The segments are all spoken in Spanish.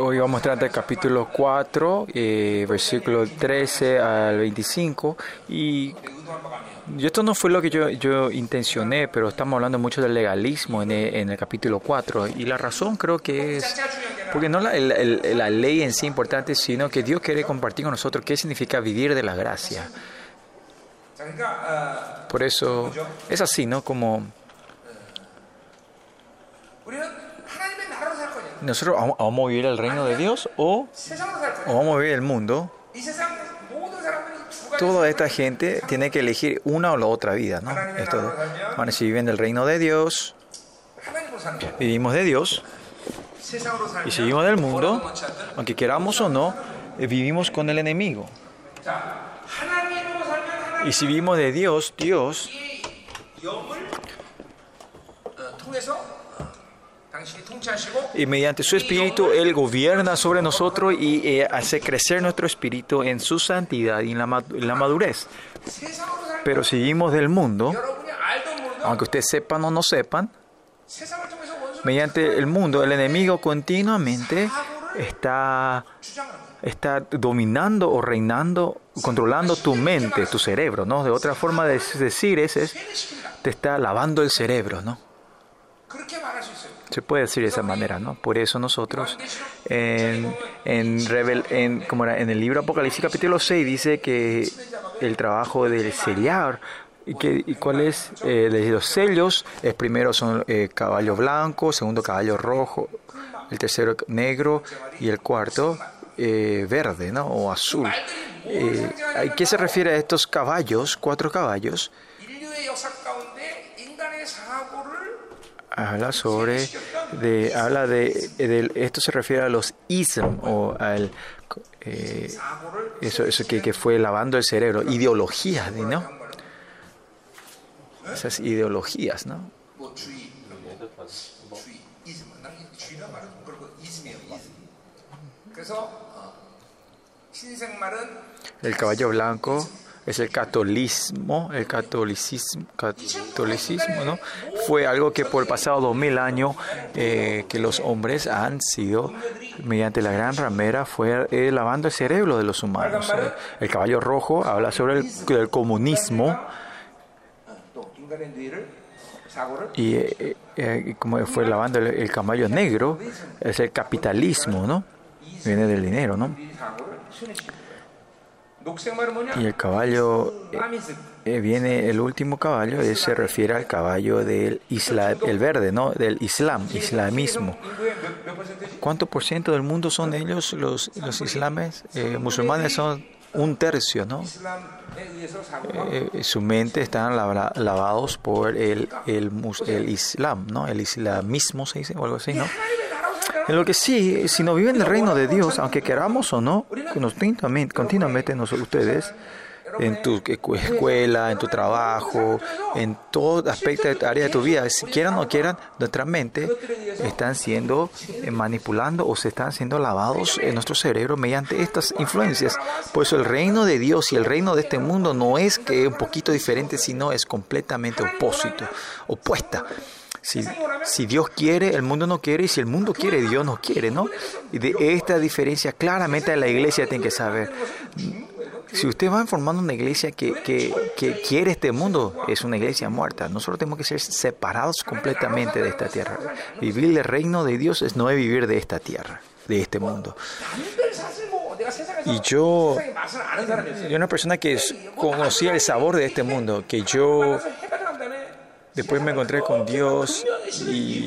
Hoy vamos a tratar el capítulo 4, eh, versículo 13 al 25. Y esto no fue lo que yo, yo intencioné, pero estamos hablando mucho del legalismo en el, capítulo 4. Y la razón creo que es, porque no la, la ley en sí es importante, sino que Dios quiere compartir con nosotros qué significa vivir de la gracia. Por eso es así, ¿no? Como nosotros vamos a vivir el reino de Dios o, vamos a vivir el mundo. Toda esta gente tiene que elegir una o la otra vida, ¿no? Bueno, si viven del reino de Dios, vivimos de Dios y seguimos del mundo, aunque queramos o no, eh, vivimos con el enemigo. Y si vivimos de Dios, Dios y mediante su Espíritu Él gobierna sobre nosotros y eh, hace crecer nuestro espíritu en su santidad y en la, en la madurez. Pero si vivimos del mundo, aunque ustedes sepan o no sepan, mediante el mundo el enemigo continuamente está, está dominando o reinando, controlando tu mente, tu cerebro, ¿no? De otra forma de decir es, es te está lavando el cerebro, ¿no? se puede decir de esa manera, ¿no? Por eso nosotros en, en, como en el libro Apocalipsis capítulo 6 dice que el trabajo del sellar ¿Y, qué, y cuál es eh, de los sellos? El primero son eh, caballo blanco, segundo caballo rojo, el tercero negro y el cuarto eh, verde ¿no? o azul. Eh, ¿A qué se refiere a estos caballos, cuatro caballos? habla sobre, de, habla de, esto se refiere a los ism o al, eh, eso, eso que, que, fue lavando el cerebro, ideologías, ¿no? Esas ideologías, ¿no? El caballo blanco es el catolicismo, el catolicismo, catolicismo ¿no? Fue algo que por el pasado 2000 años eh, que los hombres han sido, mediante la gran ramera, fue eh, lavando el cerebro de los humanos. ¿eh? El caballo rojo habla sobre el, comunismo. Y como fue lavando el, el caballo negro, es el capitalismo, ¿no? Viene del dinero, ¿no? Y el caballo eh, eh, viene el último caballo, eh, se refiere al caballo del Islam, el verde, ¿no? Del Islam, islamismo. ¿Cuánto por ciento del mundo son ellos los, los islames? Eh, musulmanes son un tercio, ¿no? Eh, su mente están lavados por el, el, el Islam, ¿no? El islamismo se dice o algo así, ¿no? En lo que sí, si no viven el reino de Dios, aunque queramos o no, continuamente, continuamente nos- ustedes, en tu escu- escuela, en tu trabajo, en todo aspecto de área de tu vida, si quieran o no quieran, nuestra mente están siendo eh, manipulando o se están siendo lavados en nuestro cerebro mediante estas influencias. Por eso el reino de Dios y el reino de este mundo no es que un poquito diferente, sino es completamente opósito, opuesta. Si, Dios quiere, el mundo no quiere, y si el mundo quiere, Dios no quiere, ¿no? Y de esta diferencia claramente la iglesia tiene que saber. Si usted va formando una iglesia que, que, quiere este mundo, es una iglesia muerta. Nosotros tenemos que ser separados completamente de esta tierra. Vivir el reino de Dios es no vivir de esta tierra, de este mundo. Y yo, yo una persona que conocía el sabor de este mundo, que yo Después me encontré con Dios y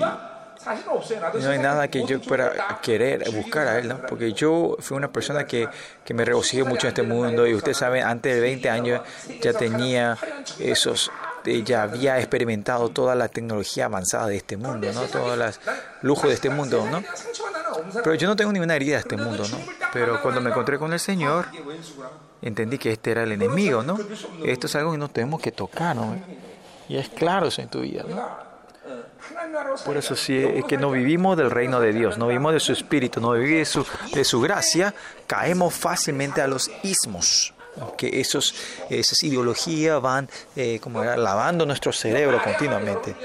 no hay nada que yo pueda querer buscar a Él, ¿no? Porque yo fui una persona que, que me regocijé mucho en este mundo y ustedes saben, antes de 20 años ya tenía esos, eh, ya había experimentado toda la tecnología avanzada de este mundo, ¿no? Todos los lujos de este mundo, ¿no? Pero yo no tengo ninguna herida de este mundo, ¿no? Pero cuando me encontré con el Señor, entendí que este era el enemigo, ¿no? Esto es algo que no tenemos que tocar, ¿no? y es claro eso en tu vida. ¿no? Por eso si es que no vivimos del reino de Dios, no vivimos de su espíritu, no vivimos de su, de su gracia, caemos fácilmente a los ismos que esos, esas ideologías van eh, como lavando nuestro cerebro continuamente.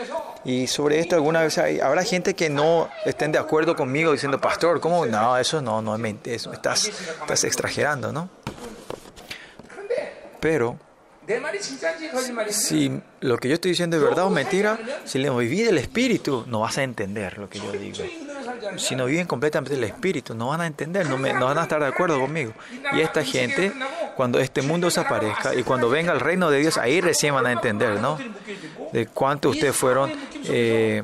Y sobre esto alguna vez hay, habrá gente que no estén de acuerdo conmigo diciendo, pastor, ¿cómo? No, eso no, no es eso estás, estás exagerando, ¿no? Pero si lo que yo estoy diciendo es verdad o mentira, si le viví del espíritu, no vas a entender lo que yo digo. Si no viven completamente del espíritu, no van a entender, no, me, no van a estar de acuerdo conmigo. Y esta gente, cuando este mundo desaparezca y cuando venga el reino de Dios, ahí recién van a entender, ¿no? De cuánto ustedes fueron... Eh,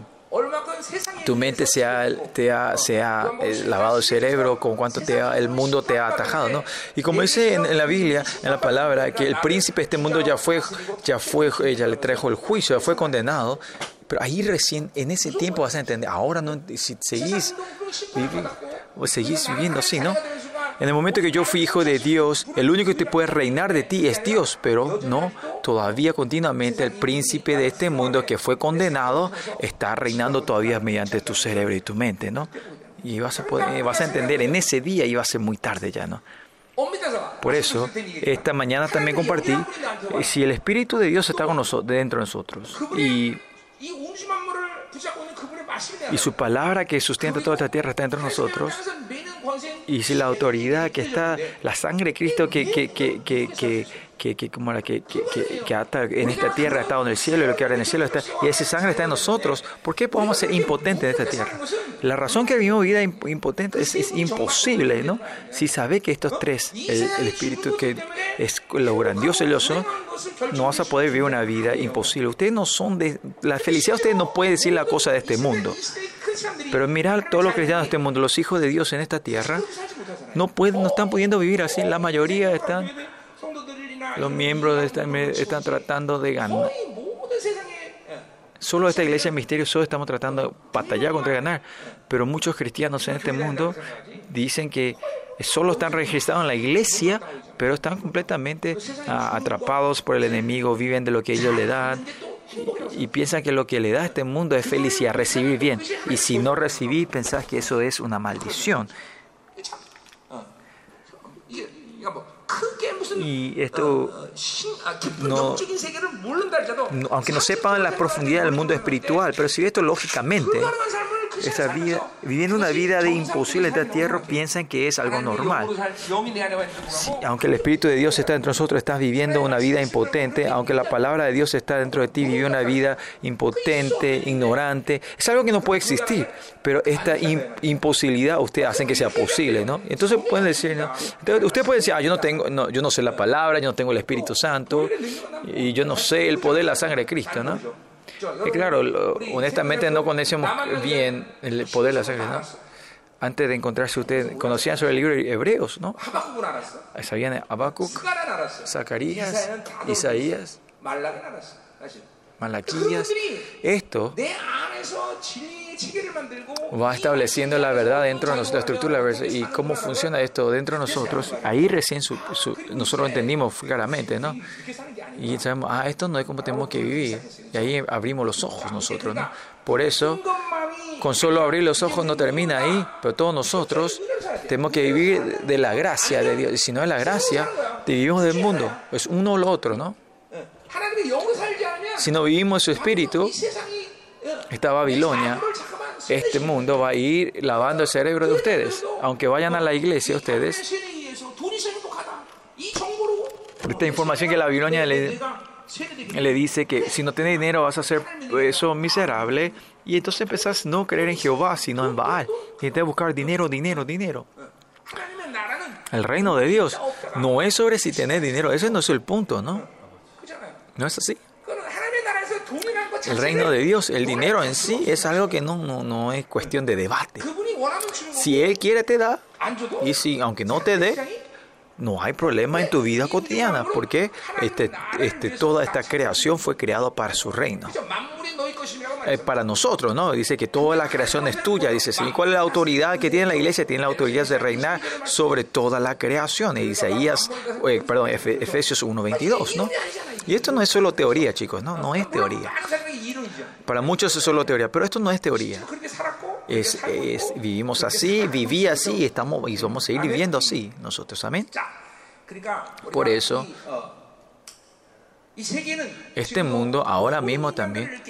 tu mente se ha, te ha, se ha eh, lavado el cerebro, con cuánto te el mundo te ha atajado, ¿no? Y como dice en, la Biblia, en la palabra, que el príncipe de este mundo ya fue, ya fue, ya le trajo el juicio, ya fue condenado, pero ahí recién, en ese tiempo vas a entender, ahora no, si seguís, seguís viviendo así, ¿no? En el momento que yo fui hijo de Dios, el único que te puede reinar de ti es Dios, pero no, todavía continuamente el príncipe de este mundo que fue condenado está reinando todavía mediante tu cerebro y tu mente, ¿no? Y vas a, a entender en ese día y a ser muy tarde ya, ¿no? Por eso, esta mañana también compartí, eh, si el Espíritu de Dios está con nosotros, dentro de nosotros y su palabra que sustenta toda esta tierra está dentro de nosotros. Y si la autoridad que está, la sangre de Cristo que, que, que, que que, que, como la que, que, que, en esta tierra estado en el cielo y lo que ahora en el cielo está, y esa sangre está en nosotros, ¿por qué podemos ser impotentes en esta tierra? La razón que vivimos vida impotente es, es imposible, ¿no? Si sabe que estos tres, el, el, espíritu que es lo grandioso y lo son, no vas a poder vivir una vida imposible. Ustedes no son de. La felicidad, ustedes no pueden decir la cosa de este mundo. Pero mirar todos los cristianos de este mundo, los hijos de Dios en esta tierra, no, pueden, no están pudiendo vivir así. La mayoría están los miembros están, tratando de ganar. Solo esta iglesia de misterio solo estamos tratando de batallar contra ganar. Pero muchos cristianos en este mundo dicen que solo están registrados en la iglesia, pero están completamente ah, atrapados por el enemigo, viven de lo que ellos le dan y, piensan que lo que le da a este mundo es felicidad, recibir bien. Y si no recibís, pensás que eso es una maldición. Y esto, no, aunque no sepan la profundidad del mundo espiritual, pero si esto lógicamente, esa vida, viviendo una vida de imposible de tierra, piensan que es algo normal. aunque el Espíritu de Dios está dentro de nosotros, estás viviendo una vida impotente. Aunque la palabra de Dios está dentro de ti, vive una vida impotente, ignorante. Es algo que no puede existir, pero esta imposibilidad ustedes hacen que sea posible, ¿no? Entonces pueden decir, ¿no? usted puede decir, ah, yo no tengo, no, yo no sé la palabra, yo no tengo el Espíritu Santo y yo no sé el poder de la sangre de Cristo, ¿no? Y claro, honestamente no conocemos bien el poder de la sangre, ¿no? Antes de encontrarse ustedes, conocían sobre el libro de Hebreos, ¿no? Sabían Habacuc, Zacarías, Isaías, Malaquías. Esto va estableciendo la verdad dentro de nuestra estructura y cómo funciona esto dentro de nosotros. Ahí recién nosotros entendimos claramente, ¿no? Y sabemos, ah, esto no es como tenemos que vivir. Y ahí abrimos los ojos nosotros, ¿no? Por eso, con solo abrir los ojos no termina ahí, pero todos nosotros tenemos que vivir de la gracia de Dios. Y si no es la gracia, vivimos del mundo. Es uno o lo otro, ¿no? Si no vivimos su espíritu, esta Babilonia, este mundo va a ir lavando el cerebro de ustedes. Aunque vayan a la iglesia ustedes, esta información que la Babilonia le, le dice que si no tienes dinero vas a ser eso miserable y entonces empezás no creer en Jehová sino en Baal. Y te buscar dinero, dinero, dinero. El reino de Dios no es sobre si tenés dinero, ese no es el punto, ¿no? No es así. El reino de Dios, el dinero en sí es algo que no, no, no es cuestión de debate. Si Él quiere te da, y si aunque no te dé, no hay problema en tu vida cotidiana, porque este, este, toda esta creación fue creada para su reino. Eh, para nosotros, ¿no? Dice que toda la creación es tuya, dice, ¿sí? ¿cuál es la autoridad que tiene la iglesia? Tiene la autoridad de reinar sobre toda la creación, Isaías, eh, perdón, Efesios 1.22, ¿no? Y esto no es solo teoría, chicos, ¿no? No es teoría. Para muchos es solo teoría, pero esto no es teoría. Vivimos así, viví así y, estamos, y vamos a seguir viviendo así nosotros, amén. Por eso, este mundo ahora mismo también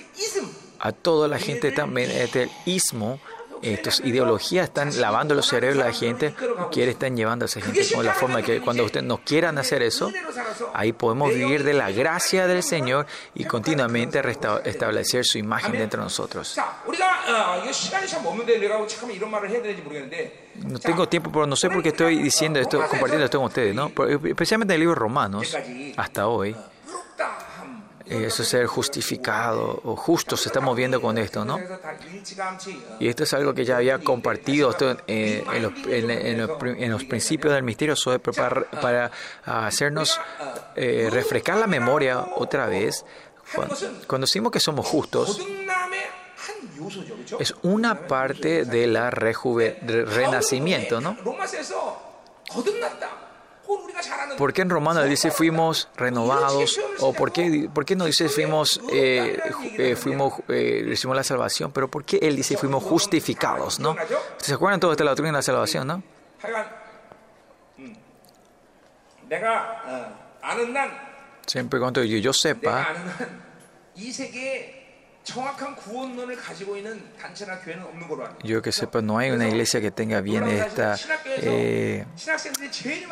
a toda la gente también, este, el ismo, estas ideologías están lavando los cerebros a la gente, quiere están llevando a esa gente con la forma que cuando ustedes no quieran hacer eso, ahí podemos vivir de la gracia del Señor y continuamente establecer su imagen dentro de nosotros. No tengo tiempo, pero no sé por qué estoy diciendo esto, compartiendo esto con ustedes, ¿no? Especialmente en el libro Romanos, hasta hoy eso ser justificado o justo se está moviendo con esto, ¿no? Y esto es algo que ya había compartido eh, en, los, principios del misterio sobre, para, hacernos eh, refrescar la memoria otra vez. Cuando, cuando decimos que somos justos, es una parte de la rejuve, renacimiento, ¿no? ¿Por qué en Romano dice fuimos renovados? ¿O por qué, por qué no dice fuimos, eh, eh, fuimos eh, la salvación? Pero ¿por qué él dice fuimos justificados? ¿no? ¿Se acuerdan todos de la doctrina de la salvación? ¿no? Siempre cuando yo, yo sepa, yo que sepa, no hay una iglesia que tenga bien esta eh,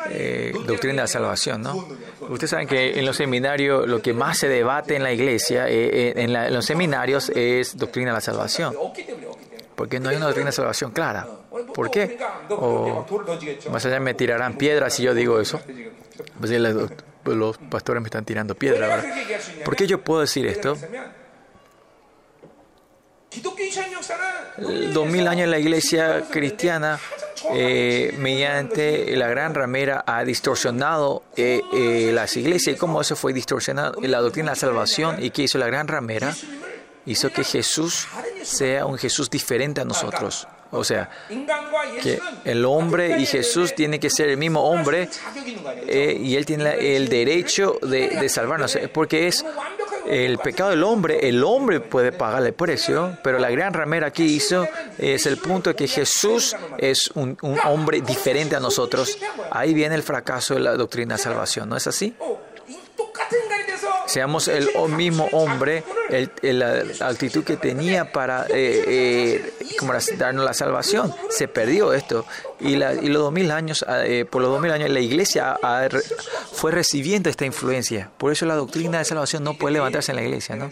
eh, doctrina de salvación, ¿no? Ustedes saben que en los seminarios lo que más se debate en la iglesia, eh, en, los seminarios, es doctrina de la salvación. Porque no hay una doctrina de salvación clara. ¿Por qué? Más allá me tirarán piedras si yo digo eso. Pues pues los pastores me están tirando piedras ¿Por qué yo puedo decir esto? Dos mil años la iglesia cristiana, eh, mediante la gran ramera, ha distorsionado eh, eh, las iglesias. ¿Y cómo eso fue distorsionado? La doctrina de la salvación. ¿Y qué hizo la gran ramera? Hizo que Jesús sea un Jesús diferente a nosotros. O sea, que el hombre y Jesús tiene que ser el mismo hombre eh, y él tiene el derecho de, de, salvarnos, eh, porque es el pecado del hombre, el hombre puede pagar el precio, pero la gran ramera aquí hizo es el punto de que Jesús es un, un hombre diferente a nosotros. Ahí viene el fracaso de la doctrina de salvación, ¿no es así? seamos el mismo hombre, el, la actitud que tenía para eh, eh, como darnos la salvación. Se perdió esto. Y, la, y los 2000 años, ah, eh, por los 2000 años, la iglesia fue recibiendo esta influencia. Por eso la doctrina de salvación no puede levantarse en la iglesia. ¿no?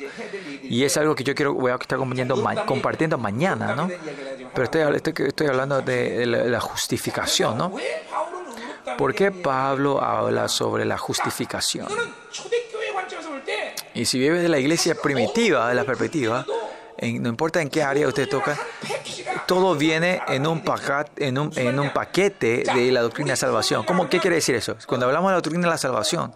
Y es algo que yo quiero, voy a estar compartiendo, mañana. ¿no? Pero estoy, hablando de, la, de la justificación. ¿no? ¿Por qué Pablo habla sobre la justificación? Y si vives de la iglesia primitiva, de la perspectiva, no importa en qué área usted toca, todo viene en un, paquete, en un paquete de la doctrina de salvación. ¿Cómo, ¿Qué quiere decir eso? Cuando hablamos de la doctrina de la salvación,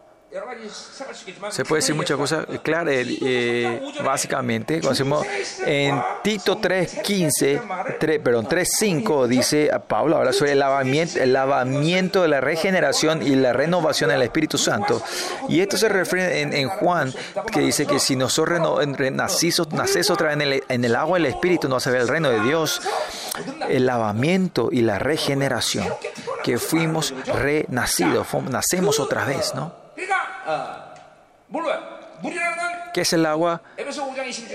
se puede decir muchas cosas. Eh, claro, eh, eh básicamente, conocemos en Tito 3.15, 3, perdón, 3.5 dice Pablo, ahora sobre el lavamiento, el lavamiento de la regeneración y la renovación del Espíritu Santo. Y esto se refiere en, Juan, que dice que si nosotros nacemos otra vez en el, en el agua del Espíritu, no se ve el reino de Dios. El lavamiento y la regeneración, que fuimos renacidos, nacemos otra vez, ¿no? Ah. ¿Qué es el agua?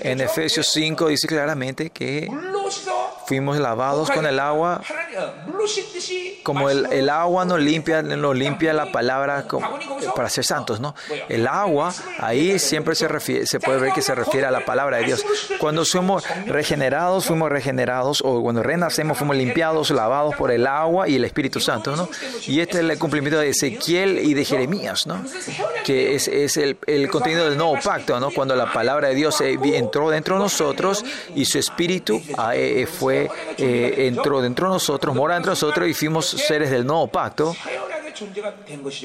En Efesios 5 dice claramente que fuimos lavados con el agua. Como el, el agua nos limpia, nos limpia la palabra para ser santos, ¿no? El agua, ahí siempre se, refiere, se puede ver que se refiere a la palabra de Dios. Cuando somos regenerados, fuimos regenerados, o cuando renacemos, fuimos limpiados, lavados por el agua y el Espíritu Santo, ¿no? Y este es el cumplimiento de Ezequiel y de Jeremías, ¿no? Que es, es el, el contenido del nuevo pacto, ¿no? Cuando la palabra de Dios eh, entró dentro de nosotros y su Espíritu eh, fue eh, entró dentro de nosotros, mora entre nosotros y fuimos seres del nuevo pacto.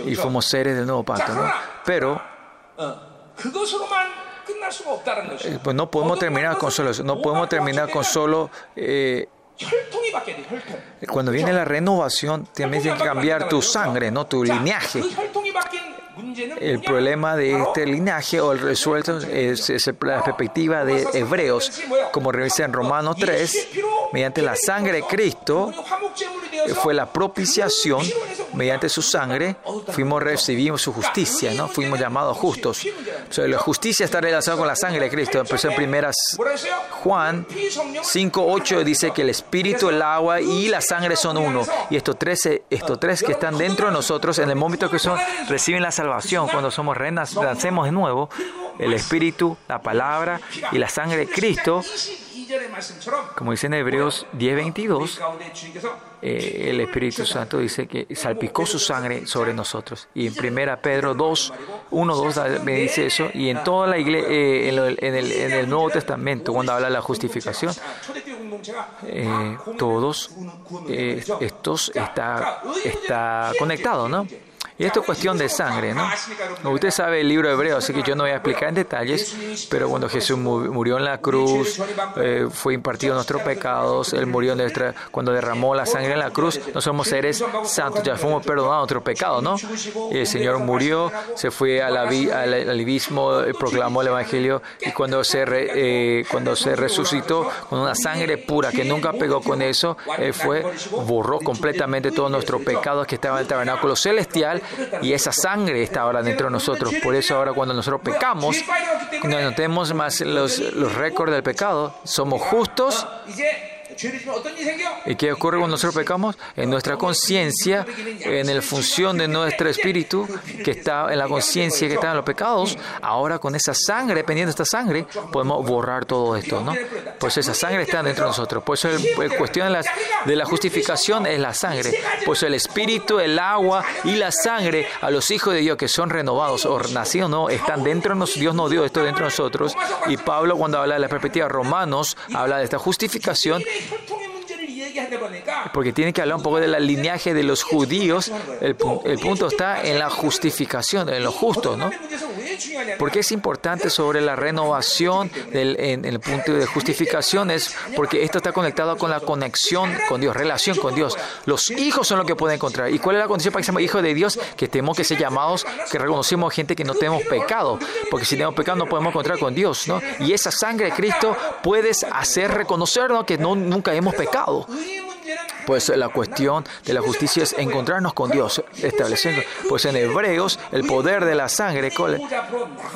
Y fuimos seres del nuevo pacto, ¿no? Pero eh, pues no podemos terminar con solo eso, no podemos terminar con solo... Eh, cuando viene la renovación, también tienes que cambiar tu sangre, no tu linaje. El problema de este linaje o el resuelto es, la perspectiva de hebreos, como revisa en Romanos 3 mediante la sangre de Cristo, fue la propiciación, mediante su sangre, fuimos, recibimos su justicia, ¿no? Fuimos llamados justos. O sea, la justicia está relacionada con la sangre de Cristo. Empezó en primeras Juan 5.8 dice que el espíritu, el agua y la sangre son uno. Y estos tres, estos tres que están dentro de nosotros, en el momento que son, reciben la salvación, cuando somos renas, nacemos de nuevo, el espíritu, la palabra y la sangre de Cristo como dice en Hebreos 10:22, eh, el Espíritu Santo dice que salpicó su sangre sobre nosotros. Y en 1 Pedro 2, 1, 2 me dice eso. Y en toda la iglesia, eh, en, el, Nuevo Testamento, cuando habla de la justificación, eh, todos estos está, está conectado, ¿no? Y esto es cuestión de sangre, ¿no? Usted sabe el libro hebreo, así que yo no voy a explicar en detalles, pero cuando Jesús murió en la cruz, eh, fue impartido nuestros pecados, Él murió cuando derramó la sangre en la cruz, no somos seres santos, ya fuimos perdonados nuestros pecados, ¿no? Y el Señor murió, se fue al, al abismo, proclamó el Evangelio, y cuando se, eh, cuando se resucitó con una sangre pura que nunca pegó con eso, Él fue, borró completamente todos nuestros pecados que estaban en el tabernáculo celestial y esa sangre está ahora dentro de nosotros. Por eso ahora cuando nosotros pecamos, no tenemos más los, los récords del pecado, somos justos ¿Y qué ocurre cuando nosotros pecamos? En nuestra conciencia, en la función de nuestro espíritu, que está en la conciencia que está en los pecados, ahora con esa sangre, dependiendo de esta sangre, podemos borrar todo esto, ¿no? Pues esa sangre está dentro de nosotros. Por eso la cuestión de la, de la justificación es la sangre. Por eso el espíritu, el agua y la sangre a los hijos de Dios que son renovados o nacidos, no, están dentro de nosotros. Dios no dio esto dentro de nosotros. Y Pablo, cuando habla de la perspectiva romanos, habla de esta justificación 혈통의 문제 porque tiene que hablar un poco del linaje de los judíos. El, punto está en la justificación, en lo justo, ¿no? Porque es importante sobre la renovación del, en, el punto de justificación? Es porque esto está conectado con la conexión con Dios, relación con Dios. Los hijos son los que pueden encontrar. ¿Y cuál es la condición para que seamos hijos de Dios? Que tenemos que ser llamados, que reconocemos gente que no tenemos pecado. Porque si tenemos pecado no podemos encontrar con Dios, ¿no? Y esa sangre de Cristo puedes hacer reconocernos que no, nunca hemos pecado. Pues la cuestión de la justicia es encontrarnos con Dios, estableciendo. Pues en Hebreos, el poder de la sangre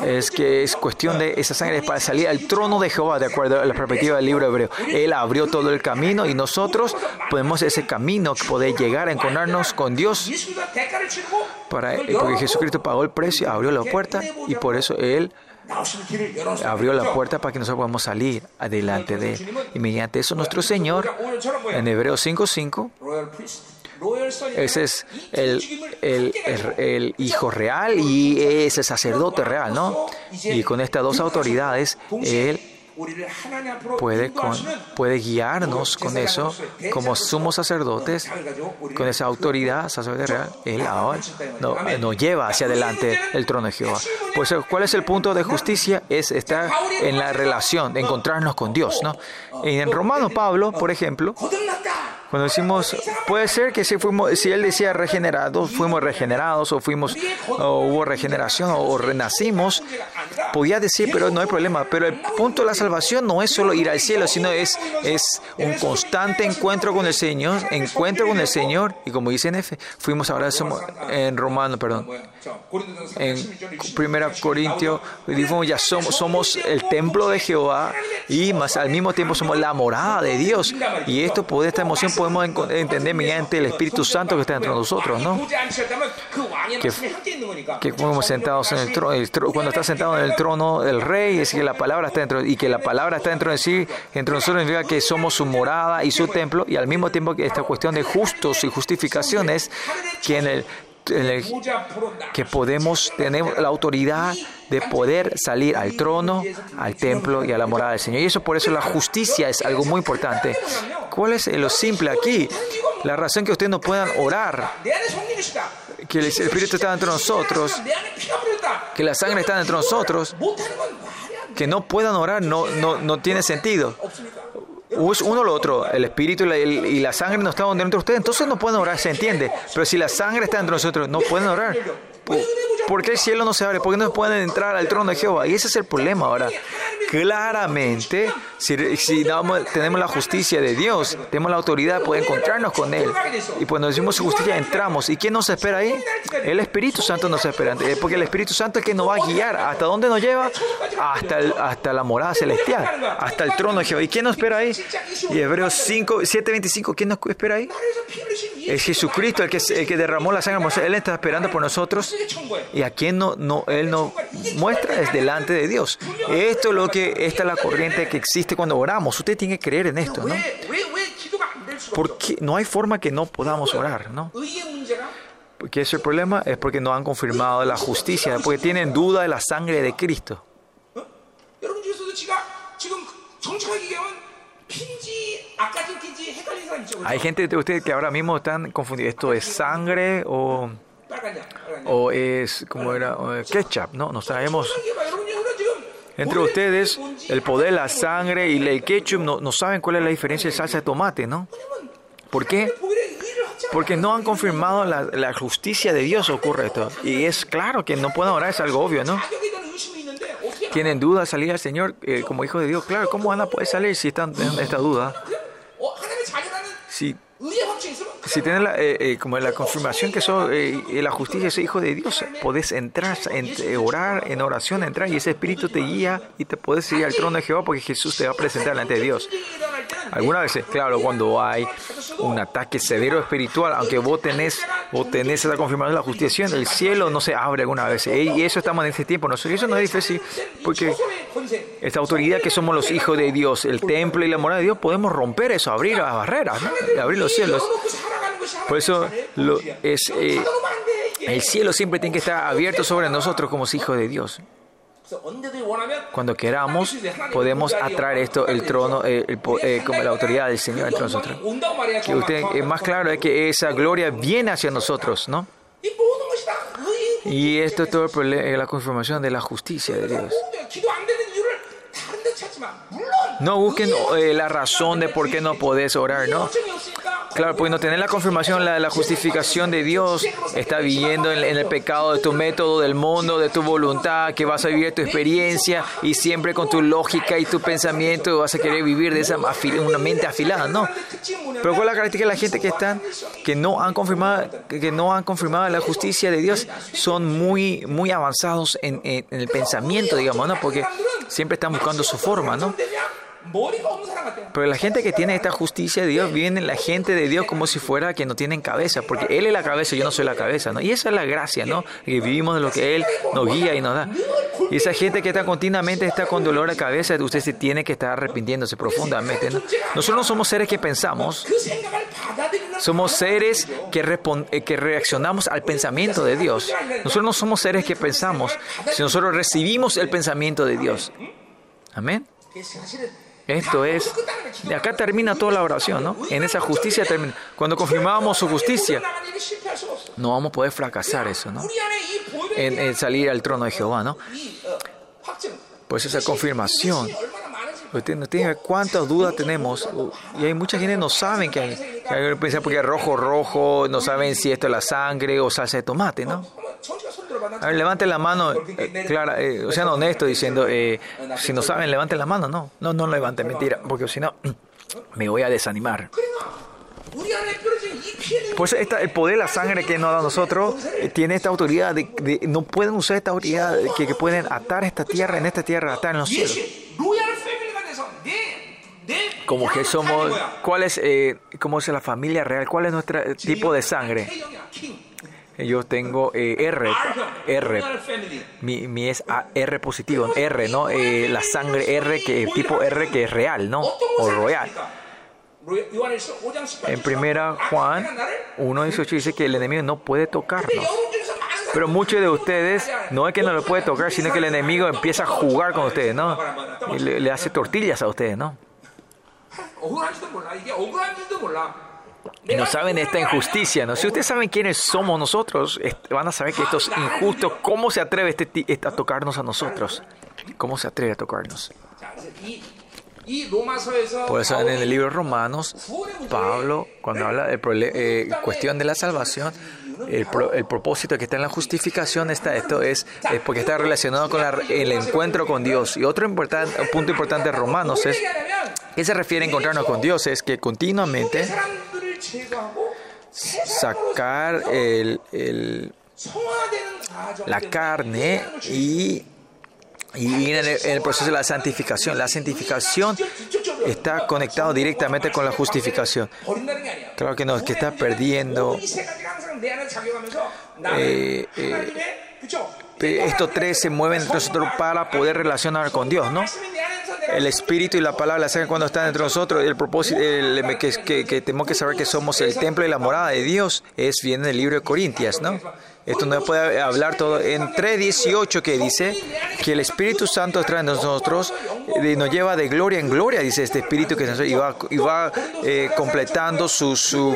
es que es cuestión de esa sangre para salir al trono de Jehová, de acuerdo a la perspectiva del libro hebreo. Él abrió todo el camino y nosotros podemos ese camino poder llegar a encontrarnos con Dios. Para, porque Jesucristo pagó el precio, abrió la puerta y por eso Él abrió la puerta para que nosotros podamos salir adelante de él. Y mediante eso nuestro Señor, en Hebreos 5.5, ese es el, el, el, hijo real y ese sacerdote real, ¿no? Y con estas dos autoridades, Él puede, puede guiarnos con eso como sumos sacerdotes, con esa autoridad sacerdote real. Él ahora nos lleva hacia adelante el trono de Jehová. Pues, ¿cuál es el punto de justicia? Es estar en la relación, encontrarnos con Dios. ¿no? En Romano Pablo, por ejemplo, cuando decimos, puede ser que si fuimos, si él decía regenerados, fuimos regenerados o fuimos, o hubo regeneración o, renacimos, podía decir, pero no hay problema. Pero el punto de la salvación no es solo ir al cielo, sino es, es un constante encuentro con el Señor, encuentro con el Señor. Y como dice en F, fuimos ahora en Romano, perdón, en Primera Corintio, dijimos ya somos, somos el templo de Jehová y más al mismo tiempo somos la morada de Dios. Y esto puede esta emoción podemos entender mediante el Espíritu Santo que está dentro de nosotros, ¿no? Que, que sentados en el trono, cuando está sentado en el trono el rey, es que la palabra está dentro, y que la palabra está dentro de sí, dentro de nosotros significa que somos su morada y su templo, y al mismo tiempo que esta cuestión de justos y justificaciones, que en el que podemos tener la autoridad de poder salir al trono, al templo y a la morada del Señor. Y eso por eso la justicia es algo muy importante. ¿Cuál es lo simple aquí? La razón que ustedes no puedan orar, que el Espíritu está dentro de nosotros, que la sangre está dentro de nosotros, que no puedan orar no, no, no tiene sentido uno o lo otro, el espíritu y la, sangre no están dentro de ustedes, entonces no pueden orar, se entiende. Pero si la sangre está dentro de nosotros, no pueden orar. Pues, ¿Por qué el cielo no se abre? ¿Por qué no pueden entrar al trono de Jehová? Y ese es el problema ahora. Claramente, si, tenemos la justicia de Dios, tenemos la autoridad de poder encontrarnos con Él. Y cuando decimos justicia, entramos. ¿Y quién nos espera ahí? El Espíritu Santo nos espera. Eh, porque el Espíritu Santo es el que nos va a guiar. ¿Hasta dónde nos lleva? Hasta, hasta la morada celestial, hasta el trono de Jehová. ¿Y quién nos espera ahí? Y Hebreos 5, 7:25, ¿quién nos espera ahí? Es Jesucristo el que, el que derramó la sangre. Él está esperando por nosotros. Y a quien no, no, Él no muestra es delante de Dios. Esto lo que, esta es la corriente que existe cuando oramos. Usted tiene que creer en esto, ¿no? Porque no hay forma que no podamos orar, ¿no? Porque ese problema es porque no han confirmado la justicia, porque tienen duda de la sangre de Cristo. Hay gente de ustedes que ahora mismo están confundidos. ¿Esto es sangre o.? o es como era eh, ketchup, ¿no? Nos traemos entre ustedes el poder, la sangre y el ketchup, no, no saben cuál es la diferencia de salsa de tomate, ¿no? ¿Por qué? Porque no han confirmado la, justicia de Dios ocurre esto. Y es claro que no pueden orar, es algo obvio, ¿no? Tienen duda de salir al Señor eh, como hijo de Dios. Claro, ¿cómo van a poder salir si están en esta duda? Si si tienes la, eh, eh, como la confirmación que sos, eh, eh la justicia es hijo de Dios, podés entrar, en, eh, orar en oración, entrar y ese espíritu te guía y te podés ir al trono de Jehová porque Jesús te va a presentar delante de Dios. Algunas veces, claro, cuando hay un ataque severo espiritual, aunque vos tenés, vos tenés esa confirmación de la justicia, el cielo no se abre alguna vez. Y eso estamos en este tiempo. Nosotros, eso no es difícil porque esta autoridad que somos los hijos de Dios, el templo y la morada de Dios, podemos romper eso, abrir las barreras, ¿no? abrir los cielos. Por eso lo, es, eh, el cielo siempre tiene que estar abierto sobre nosotros como hijos de Dios. Cuando queramos, podemos atraer esto, el trono, eh, el, el, eh, como la autoridad del Señor entre nosotros. Que usted, es más claro es que esa gloria viene hacia nosotros, ¿no? Y esto es todo el eh, la confirmación de la justicia de Dios. No busquen eh, la razón de por qué no podés orar, ¿no? Claro, pues no tener la confirmación, la, la justificación de Dios, está viviendo en, el pecado de tu método, del mundo, de tu voluntad, que vas a vivir tu experiencia y siempre con tu lógica y tu pensamiento vas a querer vivir de esa una mente afilada, ¿no? Pero ¿cuál es la característica de la gente que están, que no han confirmado, que no han confirmado la justicia de Dios? Son muy, muy avanzados en, en el pensamiento, digamos, ¿no? Porque siempre están buscando su forma, ¿no? Pero la gente que tiene esta justicia de Dios viene la gente de Dios como si fuera que no tienen cabeza, porque Él es la cabeza y yo no soy la cabeza, ¿no? Y esa es la gracia, ¿no? Que vivimos de lo que Él nos guía y nos da. Y esa gente que está continuamente está con dolor de cabeza, usted se tiene que estar arrepintiéndose profundamente. ¿no? Nosotros no somos seres que pensamos, somos seres que, eh, que reaccionamos al pensamiento de Dios. Nosotros no somos seres que pensamos, si nosotros recibimos el pensamiento de Dios. Amén. Esto es, de acá termina toda la oración, ¿no? En esa justicia termina. Cuando confirmamos su justicia, no vamos a poder fracasar eso, ¿no? En, salir al trono de Jehová, ¿no? Pues esa confirmación. Usted no tiene cuántas dudas tenemos. Y hay mucha gente que no saben que hay. Que hay porque es rojo, rojo, no saben si esto es la sangre o salsa de tomate, ¿no? A ver, levante la mano, eh, Clara, eh, sean honestos diciendo, eh, si no saben, levanten la mano, no, no, no levanten, mentira, porque si no, me voy a desanimar. Pues esta, el poder la sangre que nos da a nosotros eh, tiene esta autoridad, no pueden usar esta autoridad que, pueden atar esta tierra, en esta tierra, atar en los cielos. Como que somos, ¿cuál eh, cómo es la familia real? ¿Cuál es nuestro tipo de sangre? Yo tengo R, R, mi, mi es A, R positivo, R, ¿no? La sangre R, que tipo R que es real, ¿no? O royal. En primera Juan 1.18 dice que el enemigo no puede tocarnos. Pero muchos de ustedes no es que no lo puede tocar, sino que el enemigo empieza a jugar con ustedes, ¿no? Y le, le hace tortillas a ustedes, ¿no? y no saben esta injusticia, ¿no? Si ustedes saben quiénes somos nosotros, van a saber que esto es injusto. ¿Cómo se atreve este, a tocarnos a nosotros? ¿Cómo se atreve a tocarnos? Por eso en el libro Romanos, Pablo, cuando habla de eh, cuestión de la salvación, el, pro, el, propósito que está en la justificación está esto es, es porque está relacionado con la, el encuentro con Dios y otro important, punto importante de Romanos es que se refiere a encontrarnos con Dios es que continuamente sacar el, el, la carne y, y en, el, proceso de la santificación. La santificación está conectado directamente con la justificación. Claro que no, es que está perdiendo eh, eh, estos tres se mueven nosotros para poder relacionar con Dios, ¿no? el Espíritu y la palabra saben cuando están entre nosotros. El propósito que, tenemos que saber que somos el templo y la morada de Dios es bien en el libro de Corintias, ¿no? Esto no puede hablar todo. En 3.18 que dice que el Espíritu Santo está en nosotros y nos lleva de gloria en gloria, dice este Espíritu que y va, y va eh, completando su, su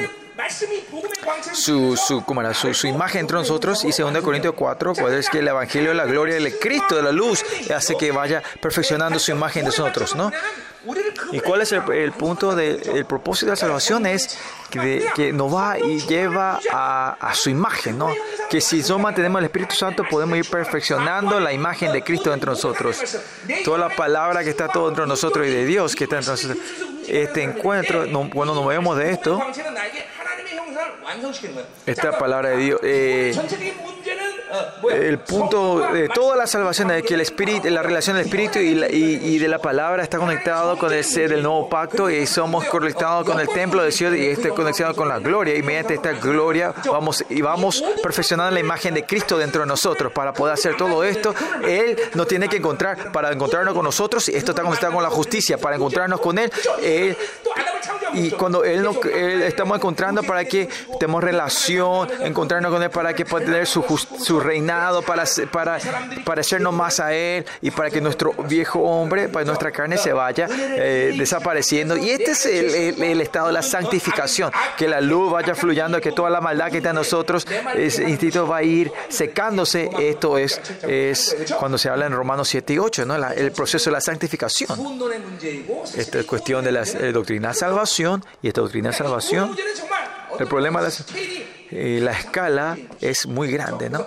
su, su, ¿cómo su, su imagen entre nosotros. Y 2 Corintios 4, cuál pues es que el Evangelio de la gloria del Cristo, de la luz, hace que vaya perfeccionando su imagen de nosotros, ¿no? ¿Y cuál es el, punto del de, propósito de la salvación? Es que, de, que, nos va y lleva a, su imagen, ¿no? Que si no mantenemos el Espíritu Santo podemos ir perfeccionando la imagen de Cristo entre nosotros. Toda la palabra que está todo dentro de nosotros y de Dios que está entre nosotros. Este encuentro, no, nos movemos de esto, esta palabra de Dios, eh, el punto de toda la salvación es que el espíritu, la relación del espíritu y, y, de la palabra está conectado con el ser del nuevo pacto y somos conectados con el templo de Dios y está conectado con la gloria y mediante esta gloria vamos y vamos perfeccionando la imagen de Cristo dentro de nosotros. Para poder hacer todo esto él nos tiene que encontrar para encontrarnos con nosotros y esto está conectado con la justicia para encontrarnos con él y cuando Él, nos, estamos encontrando para que tengamos relación, encontrarnos con Él para que pueda tener su, su reinado, para, para parecernos más a Él y para que nuestro viejo hombre, para nuestra carne se vaya eh, desapareciendo. Y este es el, el, estado de la santificación, que la luz vaya fluyendo, que toda la maldad que está en nosotros, ese instinto va a ir secándose. Esto es, es cuando se habla en Romanos 7 y 8, ¿no? El proceso de la santificación. Esta es cuestión de la eh, doctrina salva salvación y esta doctrina de salvación, el problema de eh, la escala es muy grande, ¿no?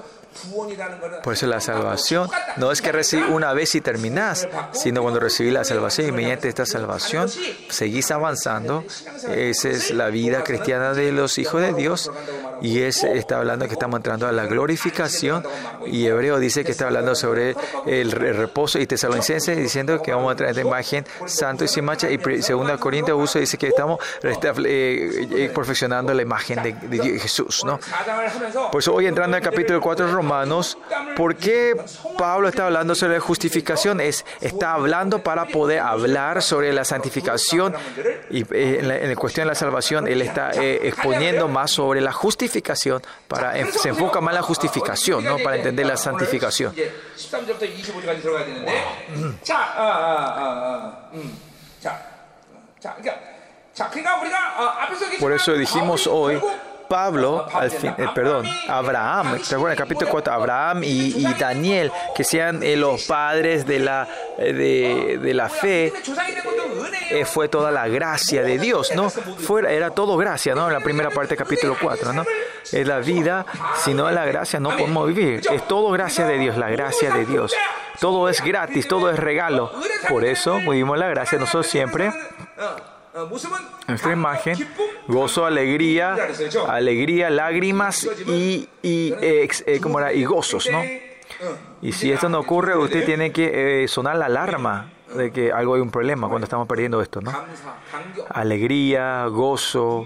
Por eso la salvación no es que recibí una vez y terminás, sino cuando recibí la salvación y mediante esta salvación seguís avanzando. Esa es la vida cristiana de los hijos de Dios y es, está hablando que estamos entrando a la glorificación y Hebreo dice que está hablando sobre el reposo y Tesalonicense diciendo que vamos a entrar en la imagen santo y sin mancha y segunda Corintios uso dice que estamos eh, eh, perfeccionando la imagen de, Jesús. ¿no? Por hoy entrando en capítulo 4 de Romanos, ¿por qué Pablo está hablando sobre la justificación? Es, está hablando para poder hablar sobre la santificación y eh, en, la, cuestión de la salvación, él está eh, exponiendo más sobre la justificación justificación, para, se enfoca más la justificación, no para entender la santificación. Por eso dijimos hoy Pablo, al fin, eh, perdón, Abraham, en el capítulo 4, Abraham y, Daniel, que sean eh, los padres de la, eh, de, la fe, eh, fue toda la gracia de Dios, ¿no? Fue, era todo gracia, ¿no? En la primera parte del capítulo 4, ¿no? Es la vida, si no es la gracia, no podemos vivir. Es todo gracia de Dios, la gracia de Dios. Todo es gratis, todo es regalo. Por eso vivimos la gracia nosotros siempre. Nuestra imagen, gozo, alegría, alegría, lágrimas y, y, eh, eh, era? y gozos, ¿no? Y si esto no ocurre, usted tiene que eh, sonar la alarma de que algo hay un problema cuando estamos perdiendo esto, ¿no? Alegría, gozo,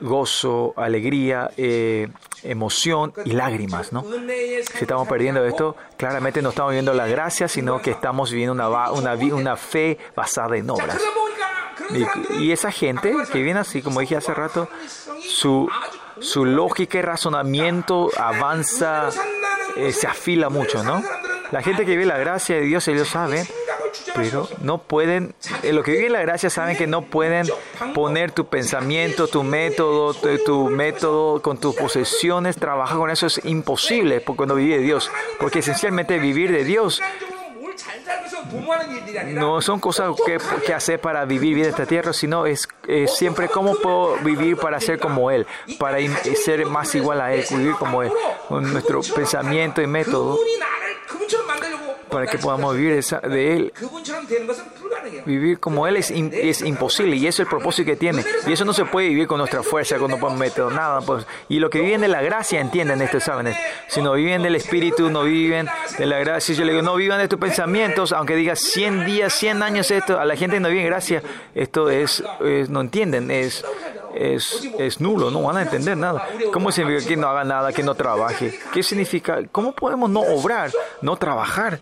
gozo, alegría, emoción y lágrimas, ¿no? Si estamos perdiendo esto, claramente no estamos viviendo la gracia, sino que estamos viviendo una, una, una fe basada en obras. Y, esa gente que viene así, como dije hace rato, su, su lógica y razonamiento avanza, eh, se afila mucho, ¿no? La gente que vive la gracia de Dios, ellos saben, pero no pueden, eh, los que viven la gracia saben que no pueden poner tu pensamiento, tu método, tu, tu método con tus posesiones, trabajar con eso es imposible cuando vive de Dios, porque esencialmente vivir de Dios no son cosas que, que hacer para vivir bien esta tierra, sino es siempre cómo puedo vivir para ser como Él, para ser más igual a Él, vivir como Él. Nuestro pensamiento y método para que podamos vivir esa, de Él. Vivir como Él es, in, es imposible y eso es el propósito que tiene. Y eso no se puede vivir con nuestra fuerza, con nuestro método, nada. Pues. Y lo que viven de la gracia, entienden esto, saben. Si no viven del Espíritu, no viven de la gracia. Yo le digo, no vivan de tus pensamientos, aunque digas 100 días, 100 años esto, a la gente no vive gracia. Esto es no entienden, es es, es nulo, no van a entender nada. ¿Cómo significa que no haga nada, que no trabaje? ¿Qué significa? ¿Cómo podemos no obrar, no trabajar?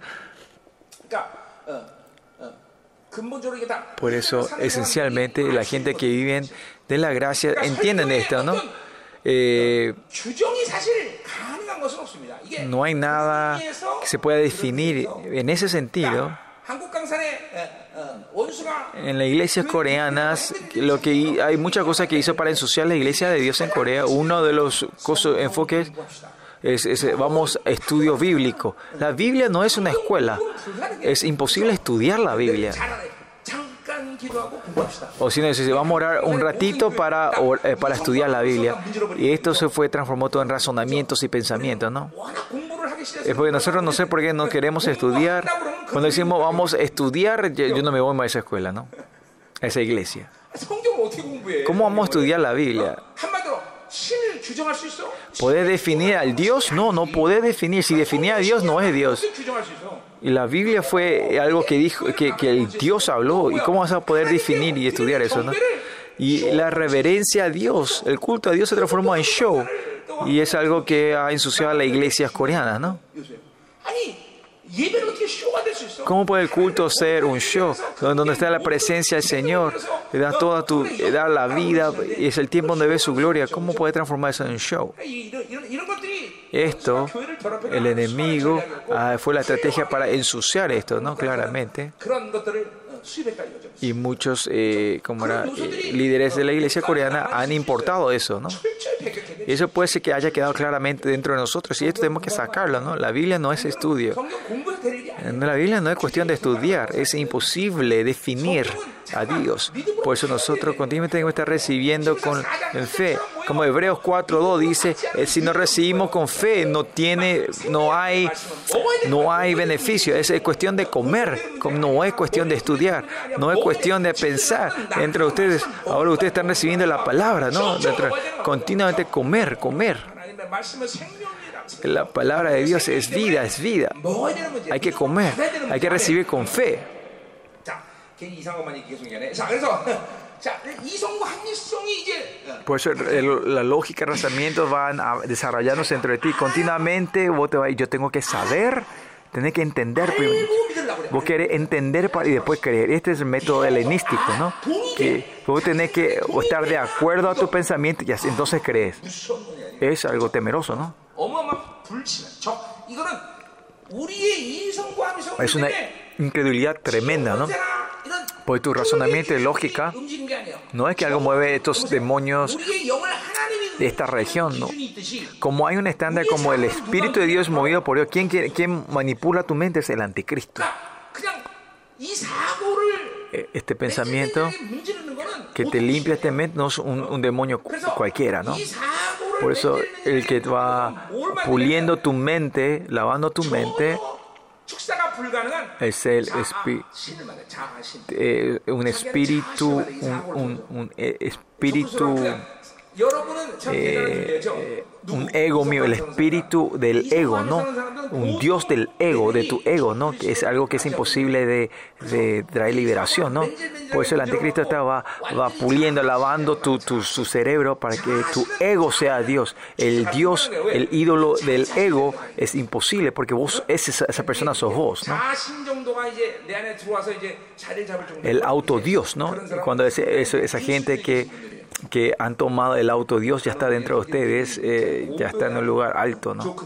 Por eso, esencialmente, la gente que vive de la gracia entienden esto, ¿no? Eh, no hay nada que se pueda definir en ese sentido. En las iglesias coreanas, lo que hay muchas cosas que hizo para ensuciar la iglesia de Dios en Corea. Uno de los enfoques es, es, vamos, estudio bíblico. La Biblia no es una escuela. Es imposible estudiar la Biblia. O si no, si vamos a orar un ratito para, eh, para estudiar la Biblia. Y esto se fue, transformó todo en razonamientos y pensamientos, ¿no? Es porque nosotros no sé por qué no queremos estudiar. Cuando decimos vamos a estudiar, yo no me voy a esa escuela, ¿no? A esa iglesia. ¿Cómo vamos a estudiar la Biblia? ¿Podés definir al Dios? No, no podés definir. Si definía a Dios, no es Dios. Y la Biblia fue algo que dijo, que, que el Dios habló. ¿Y cómo vas a poder definir y estudiar eso? ¿no? Y la reverencia a Dios, el culto a Dios se transformó en show. Y es algo que ha ensuciado a las iglesias coreanas, ¿no? ¿Cómo puede el culto ser un show donde está la presencia del Señor? Te da toda tu, te da la vida y es el tiempo donde ves su gloria. ¿Cómo puede transformarse en un show? Esto, el enemigo, ah, fue la estrategia para ensuciar esto, ¿no? Claramente. Y muchos eh, como era, eh, líderes de la iglesia coreana han importado eso, ¿no? Y eso puede ser que haya quedado claramente dentro de nosotros y esto tenemos que sacarlo, ¿no? La Biblia no es estudio. Eh, la Biblia no es cuestión de estudiar, es imposible definir a Dios. Por eso nosotros continuamente tenemos que estar recibiendo con fe como Hebreos 4.2 dice, eh, si no recibimos con fe, no tiene, no hay, no hay beneficio. Es cuestión de comer, no es cuestión de estudiar, no es cuestión de pensar. Entre ustedes, ahora ustedes están recibiendo la palabra, ¿no? continuamente comer, comer. La palabra de Dios es vida, es vida. Hay que comer, hay que recibir con fe. Por pues, eso eh, el, la lógica y razonamiento van a desarrollándose dentro de ti continuamente. Vos te vas, yo tengo que saber, tenés que entender. Primero. Vos querés entender para, y después creer. Este es el método helenístico, ¿no? Que vos tenés que estar de acuerdo a tu pensamiento y así, entonces crees. Es algo temeroso, ¿no? Es una incredulidad tremenda, ¿no? por tu razonamiento y lógica, no es que algo mueve estos demonios de esta región. No. Como hay un estándar como el Espíritu de Dios movido por Dios, quien, quien manipula tu mente es el anticristo. Este pensamiento que te limpia este mente no es un, un demonio cualquiera, ¿no? Por eso el que va puliendo tu mente, lavando tu mente, es el espí eh, un espíritu, un, un, un espíritu un ego mío, el espíritu del ego, ¿no? Un Dios del ego, de tu ego, ¿no? Que es algo que es imposible de, de traer liberación, ¿no? Por eso el anticristo está, va, puliendo, lavando tu, tu, su cerebro para que tu ego sea Dios. El Dios, el ídolo del ego es imposible porque vos, esa, esa persona sos vos, ¿no? El autodios, ¿no? Cuando esa gente que que han tomado el auto, Dios ya está dentro de ustedes, eh, ya está en un lugar alto, ¿no?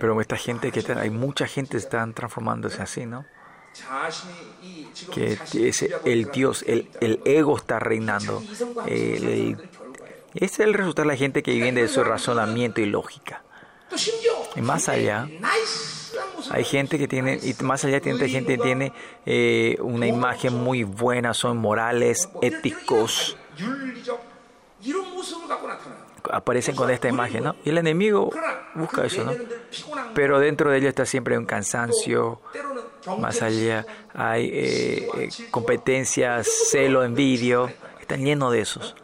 Pero esta gente que hay mucha gente que transformándose así, ¿no? Que es el Dios, el, el ego está reinando. El, eh, es el resultado de la gente que viene de su razonamiento y lógica. Y más allá, hay gente que tiene, y más allá tiene gente que tiene una imagen muy buena, son morales, éticos. Aparecen con esta imagen, ¿no? Y el enemigo busca eso, ¿no? Pero dentro de ello está siempre un cansancio, más allá hay eh, eh, competencias, celo, envidio, están llenos de esos.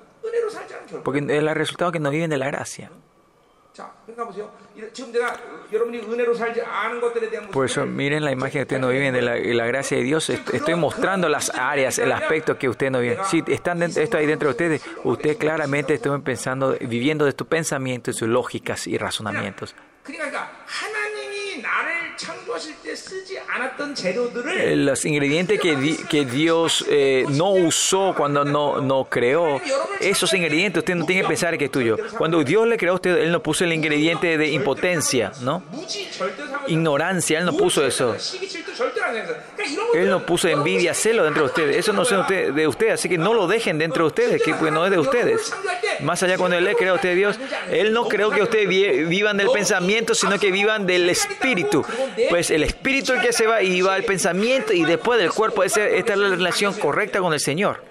Porque el resultado es que no viven de la gracia. Por eso miren la imagen que ustedes no viven de la, gracia de Dios. Estoy mostrando las áreas, el aspecto que ustedes no viven. Si están esto ahí dentro de ustedes, ustedes claramente están pensando, viviendo de sus pensamientos, sus lógicas y razonamientos los ingredientes que, di, que Dios eh, no usó cuando no, no creó, esos ingredientes usted no tiene que pensar que es tuyo. Cuando Dios le creó a usted, Él no puso el ingrediente de impotencia, ¿no? Ignorancia, Él no puso eso. Él no puso envidia, celo dentro de ustedes. Eso no es de ustedes, así que no lo dejen dentro de ustedes, que pues no es de ustedes. Más allá cuando Él le crea a usted Dios, Él no creó que ustedes vivan del pensamiento, sino que vivan del espíritu. Pues es el espíritu el que se va y va al pensamiento y después del cuerpo. Esta es la relación correcta con el Señor.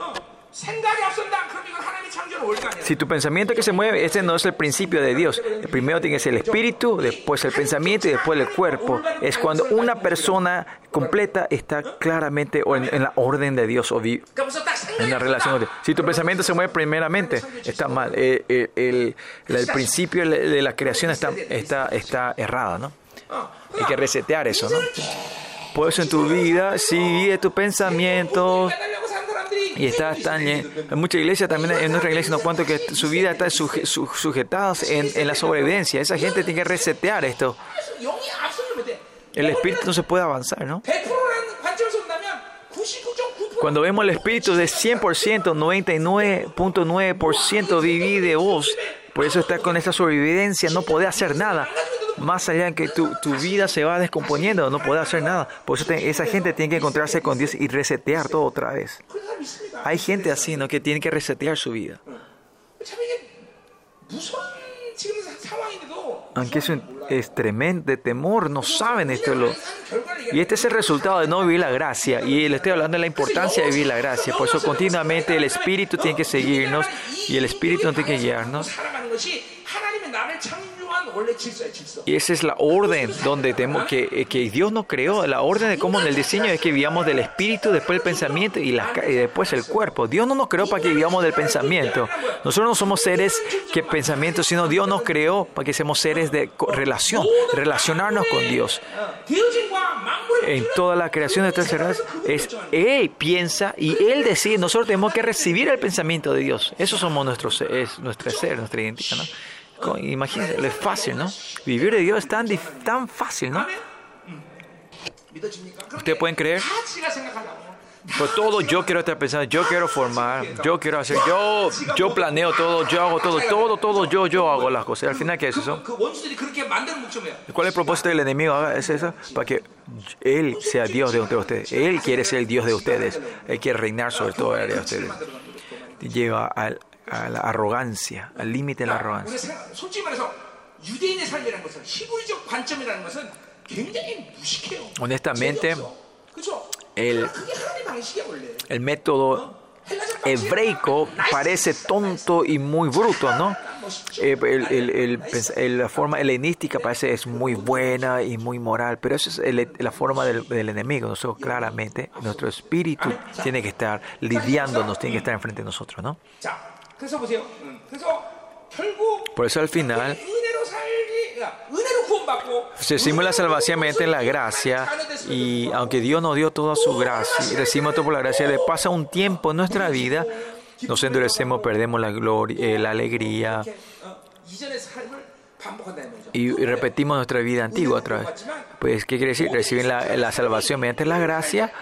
Si tu pensamiento que se mueve, ese no es el principio de Dios. El primero tienes el espíritu, después el pensamiento y después el cuerpo. Es cuando una persona completa está claramente en, en la orden de Dios o en la relación. Si tu pensamiento se mueve primeramente, está mal. Eh, eh, el, el, principio de la creación está, está, está errado, ¿no? Hay que resetear eso, ¿no? Por eso en tu vida, si de tus pensamientos y está tan en muchas iglesias también en nuestra iglesia no cuanto que su vida está suje, su, sujetada en, en, la sobrevivencia. Esa gente tiene que resetear esto. El espíritu no se puede avanzar no cuando vemos el espíritu de 100% 99.9% viví de vos. Por eso está con esta sobrevivencia no puede hacer nada más allá en que tu, tu vida se va descomponiendo, no puedes hacer nada. Por eso te, esa gente tiene que encontrarse con Dios y resetear todo otra vez. Hay gente así, ¿no? Que tiene que resetear su vida. Aunque es, un, es tremendo temor, no saben esto. Lo, y este es el resultado de no vivir la gracia. Y le estoy hablando de la importancia de vivir la gracia. Por eso continuamente el Espíritu tiene que seguirnos y el Espíritu no tiene que guiarnos. Y esa es la orden donde tenemos que, eh, que Dios nos creó, la orden de cómo en el diseño es que vivamos del espíritu, después el pensamiento y, la, y después el cuerpo. Dios no nos creó para que vivamos del pensamiento. Nosotros no somos seres que pensamiento, sino Dios nos creó para que seamos seres de relación, relacionarnos con Dios. En toda la creación de terceras es Él piensa y Él decide. Nosotros tenemos que recibir el pensamiento de Dios. Eso somos nuestros, es nuestro ser, nuestra identidad. ¿no? Imagínense, es fácil, ¿no? Vivir de Dios es tan, tan fácil, ¿no? ¿Ustedes pueden creer? Por todo yo quiero estar pensando, yo quiero formar, yo quiero hacer, yo, yo planeo todo, yo hago todo, todo, todo, yo, yo hago las cosas. Y al final, ¿qué es eso? ¿Cuál es el propósito del enemigo? Ah, es eso, para que él sea Dios de ustedes. Él quiere ser el Dios de ustedes. Él quiere reinar sobre todo el área de ustedes. Lleva al a la arrogancia, al límite de la arrogancia. Honestamente, el, el método hebreico parece tonto y muy bruto, ¿no? Eh, el, el, el, la forma helenística parece es muy buena y muy moral, pero eso es la forma del, del, enemigo. Nosotros claramente, nuestro espíritu tiene que estar lidiándonos, tiene que estar enfrente de nosotros, ¿no? Por eso al final se la salvación en la gracia y aunque Dios nos dio toda su gracia, decimos todo por la gracia, le pasa un tiempo en nuestra vida, nos endurecemos, perdemos la gloria, la alegría. Y, repetimos nuestra vida antigua otra vez. Pues, ¿qué quiere decir? Reciben la, la salvación mediante la gracia,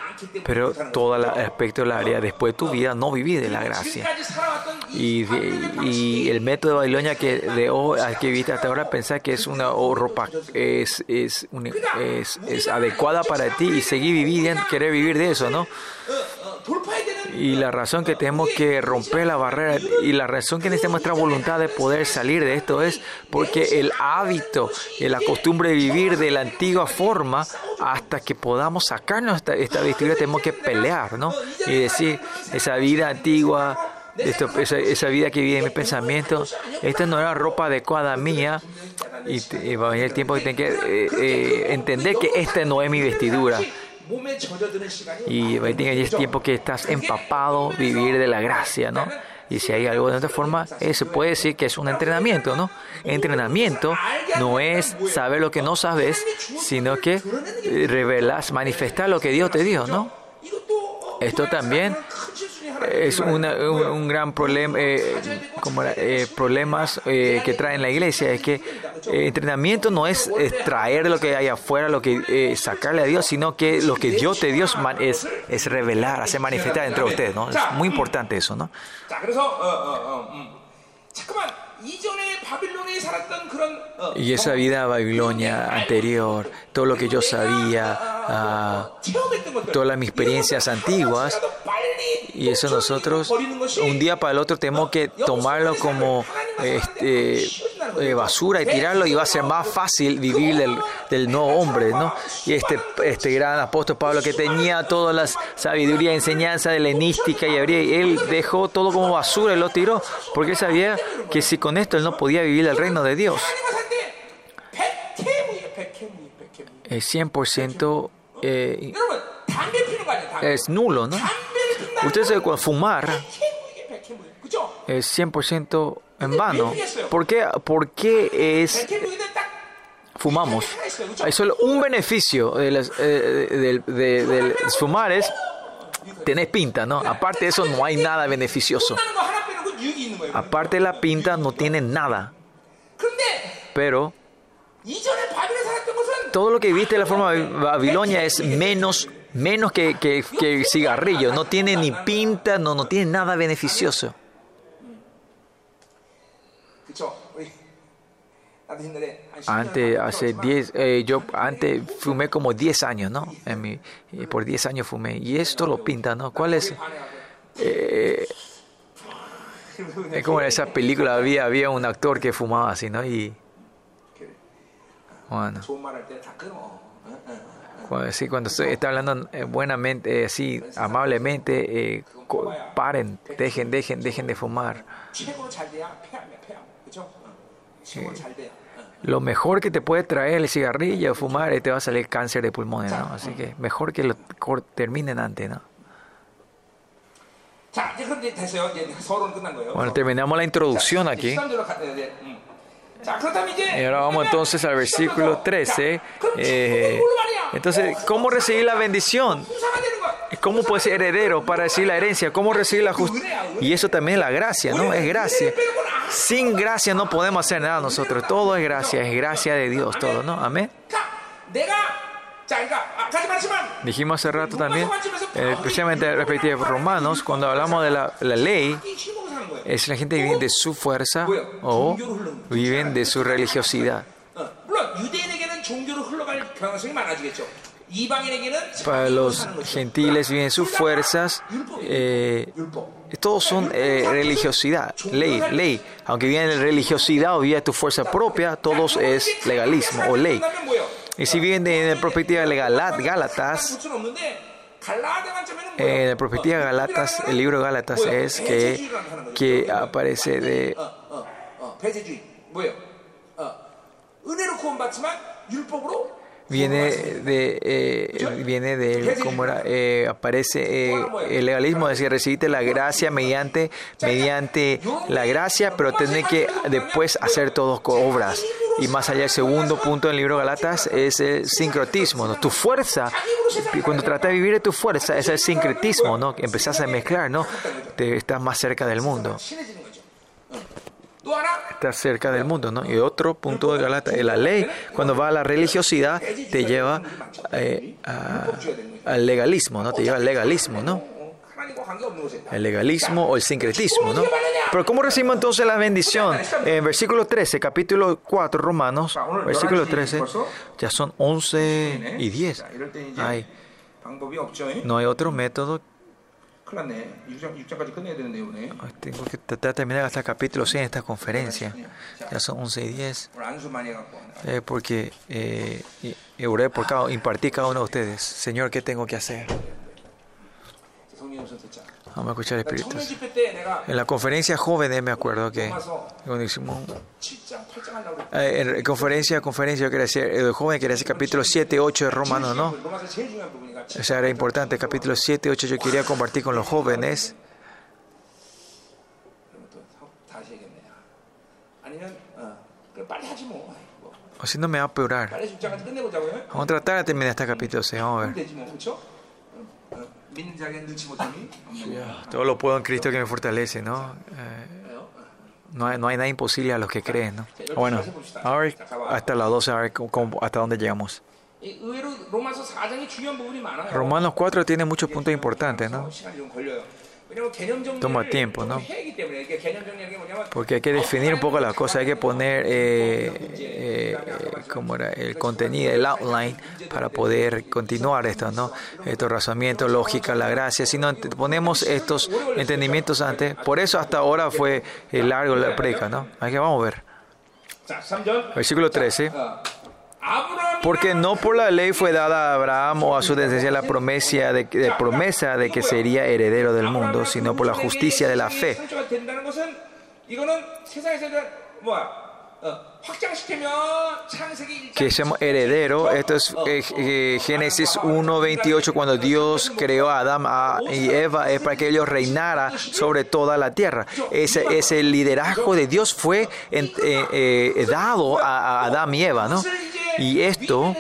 pero todo el aspecto de la área después de tu vida no viví de la gracia. Y, y el método de Babilonia que de oh, al que viste hasta ahora pensás que es una oh, ropa es es, es, adecuada para ti y seguir viviendo, querer vivir de eso, ¿no? Y la razón que tenemos que romper la barrera y la razón que necesitamos nuestra voluntad de poder salir de esto es porque el hábito, la costumbre de vivir de la antigua forma, hasta que podamos sacarnos esta, esta vestidura, tenemos que pelear, ¿no? Y decir, esa vida antigua, esa, vida que vive en mis pensamientos, esta no era ropa adecuada mía. Y, eh, va a venir el tiempo que tengo que eh, eh, entender que esta no es mi vestidura. Y es tiempo que estás empapado, vivir de la gracia, ¿no? Y si hay algo de otra forma, se puede decir que es un entrenamiento, ¿no? Entrenamiento no es saber lo que no sabes, sino que revelas, manifestar lo que Dios te dio, ¿no? Esto también es un, un, gran problema, eh, como eh, problemas eh, que trae la iglesia, es que entrenamiento no es, es, traer lo que hay afuera, lo que sacarle a Dios, sino que lo que Dios te dio es, es revelar, hacer manifestar dentro de ustedes, ¿no? Es muy importante eso, ¿no? Y esa vida Babilonia anterior, todo lo que yo sabía, uh, todas mis experiencias antiguas, y eso nosotros un día para el otro tenemos que tomarlo como este, eh, basura y tirarlo y va a ser más fácil vivir del, del nuevo hombre, ¿no? Y este, este gran apóstol Pablo que tenía toda la sabiduría, enseñanza helenística y él dejó todo como basura y lo tiró porque él sabía que si con esto él no podía vivir el reino de Dios. Es 100% eh, es nulo, ¿no? Ustedes saben, fumar es 100% en vano. ¿Por qué, ¿Por qué es fumamos? Hay solo un beneficio del de, de, de, fumar es tener pinta, ¿no? Aparte de eso no hay nada beneficioso. Aparte de la pinta no tiene nada. Pero todo lo que viste de la forma de Babilonia es menos, menos que, que, que cigarrillo. No tiene ni pinta, no, no tiene nada beneficioso. Antes, hace 10, eh, yo antes fumé como 10 años, ¿no? En mi, por 10 años fumé. Y esto lo pinta, ¿no? ¿Cuál es? Eh, es como en esa película había, había un actor que fumaba así, ¿no? Y bueno. Cuando, sí, cuando estoy, está hablando buenamente, así, amablemente, eh, paren, dejen, dejen, dejen de fumar. Lo mejor que te puede traer el cigarrillo, fumar, te va a salir cáncer de pulmones, ¿no? Así que mejor que lo terminen antes, ¿no? Bueno, terminamos la introducción aquí. Y ahora vamos entonces al versículo 13. Eh, entonces, ¿cómo recibir la bendición? ¿Cómo puede ser heredero para recibir la herencia? ¿Cómo recibir la justicia? Y eso también es la gracia, ¿no? Es gracia. Sin gracia no podemos hacer nada nosotros. Todo es gracia, es gracia de Dios, todo, ¿no? Amén. Dijimos hace rato también, eh, especialmente respecto a Romanos, cuando hablamos de la, la ley, es la gente que vive de su fuerza o viven de su religiosidad. Para los gentiles viven sus fuerzas, eh, todos son eh, religiosidad, ley, ley. Aunque viven de religiosidad o de tu fuerza propia, todos es legalismo o ley. Y si viven de, la perspectiva de Gálatas, en la perspectiva de Gálatas, el libro de Gálatas es que, que aparece de viene de eh, viene de cómo era eh, aparece eh, el legalismo es decir recibiste la gracia mediante mediante la gracia pero tenés que después hacer todos obras. y más allá el segundo punto del libro Galatas es el sincretismo ¿no? tu fuerza cuando tratas de vivir de tu fuerza es el sincretismo no empezás a mezclar no te estás más cerca del mundo Está cerca del mundo, ¿no? Y otro punto de Galata, la ley, cuando va a la religiosidad, te lleva eh, al legalismo, ¿no? Te lleva al legalismo, ¿no? El legalismo o el sincretismo, ¿no? Pero ¿cómo recibimos entonces la bendición? En versículo 13, capítulo 4, Romanos, versículo 13, ya son 11 y 10. Ay, no hay otro método 큰일 났네. 6장, 6장까지 끝내야 되는데, 이번에. Ay, Tengo que tratar de terminar hasta el capítulo 6 en esta conferencia. Ya son 11 y 10. 오늘 안수 많이 해갖고. Eh, porque eh, y- y oré por cada, impartí cada uno de ustedes. Señor, ¿qué tengo que hacer? 성경 우선 듣자. Vamos a escuchar el 그러니까 Espíritu. 청년 집회 때 내가 En la conferencia jóvenes me acuerdo que 와서 cuando hicimos 7장, 8장 하려고 그랬 eh, en conferencia, conferencia, yo quería decir, el joven quería decir capítulo 7, 8 de Romanos, ¿no? O sea, era importante. Capítulo 7, 8 yo quería compartir con los jóvenes. O si no me va a peorar. Vamos a tratar de terminar este capítulo 6. Vamos a ver. Todo lo puedo en Cristo que me fortalece, ¿no? Eh, no hay, no hay, nada imposible a los que creen, ¿no? Bueno, ahora hasta las 12, a ver cómo, hasta dónde llegamos. Romanos 4 tiene muchos puntos importantes, ¿no? Toma tiempo, ¿no? Porque hay que definir un poco las cosas, hay que poner eh, eh, eh, como era? el contenido, el outline, para poder continuar esto, ¿no? Estos razonamientos, lógica, la gracia. Si no ponemos estos entendimientos antes, por eso hasta ahora fue largo la preca, ¿no? Hay vamos a ver. Versículo 13. Porque no por la ley fue dada a Abraham o a su descendencia la promesa de, de, promesa de que sería heredero del mundo, sino por la justicia de la fe. Que seamos heredero, esto es eh, eh, Génesis cuando Dios creó a Adán y Eva, es para que ellos reinara sobre toda la tierra. Ese, ese liderazgo de Dios fue eh, eh, dado a, a Adán y Eva, ¿no? Y esto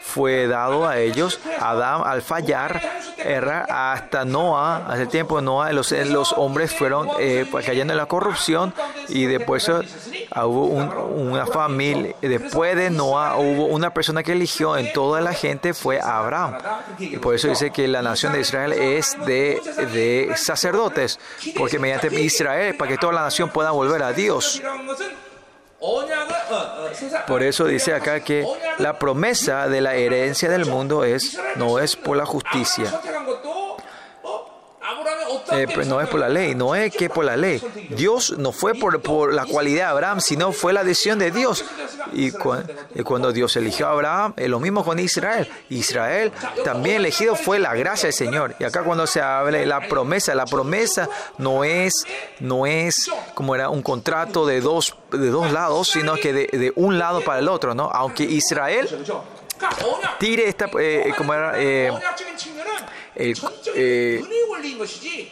fue dado a ellos, Adán al fallar, errar hasta Noah, hace tiempo Noah, los, los hombres fueron eh, cayendo en la corrupción y después eh, hubo un- una familia, después de Noah hubo una persona que eligió en toda la gente fue Abraham. Y por eso dice que la nación de Israel es de, de sacerdotes, porque mediante Israel, para que toda la nación pueda volver a Dios. Por eso dice acá que la promesa de la herencia del mundo es no es por la justicia, eh, no es por la ley, no es que por la ley. Dios no fue por, por la cualidad de Abraham, sino fue la decisión de Dios. Y, cuando Dios eligió a Abraham, lo mismo con Israel. Israel también elegido fue la gracia del Señor. Y acá cuando se habla de la promesa, la promesa no es, no es como era un contrato de dos, de dos lados, sino que de, un lado para el otro, ¿no? Aunque Israel tire esta, eh, como era, eh,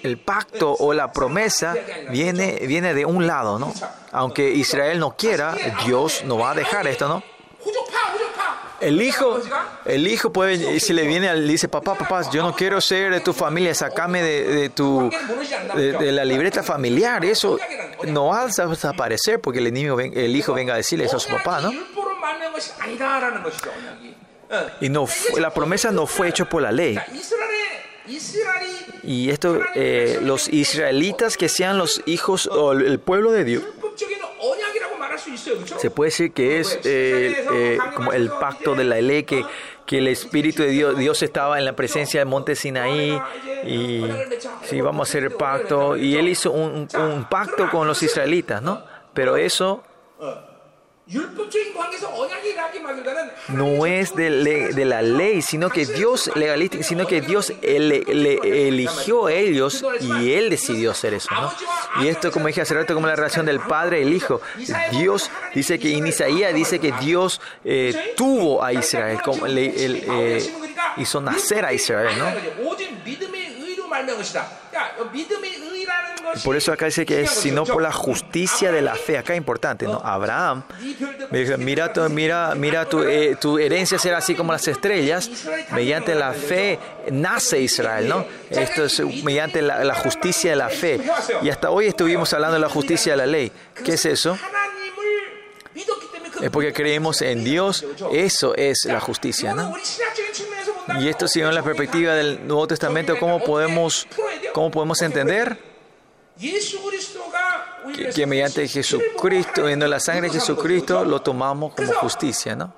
el pacto o la promesa viene, viene de un lado, ¿no? Aunque Israel no quiera, Dios no va a dejar esto, ¿no? El hijo, el hijo puede, si le viene, le dice, papá, papá, yo no quiero ser de tu familia, sacame de, tu, de, la libreta familiar. Eso no va a desaparecer porque el, niño, el hijo venga a decirle eso a su papá, ¿no? Y no, la promesa no fue hecha por la ley. Y esto, eh, los israelitas que sean los hijos o el pueblo de Dios, se puede decir que es eh, eh, como el pacto de la ley que, que el Espíritu de Dios, Dios estaba en la presencia del monte Sinaí y sí, vamos a hacer el pacto. Y él hizo un, un pacto con los israelitas, ¿no? Pero eso no es de, le- de la ley, sino que Dios legalista, sino que Dios le, le eligió a ellos y él decidió hacer eso, ¿no? Y esto, como dije hace rato, como la relación del padre y el hijo. Dios dice que en Isaías dice que Dios eh, tuvo a Israel, como eh, hizo nacer a Israel, ¿no? Por eso acá dice que es sino por la justicia de la fe. Acá es importante, ¿no? Abraham mira, tu, mira, mira tu, tu herencia será así como las estrellas. Mediante la fe nace Israel, ¿no? Esto es mediante la, la justicia de la fe. Y hasta hoy estuvimos hablando de la justicia de la ley. ¿Qué es eso? Es porque creemos en Dios. Eso es la justicia, ¿no? Y esto siguiendo la perspectiva del Nuevo Testamento, ¿cómo podemos, cómo podemos entender? Que, que mediante Jesucristo, viendo la sangre de Jesucristo, lo tomamos como justicia, ¿no?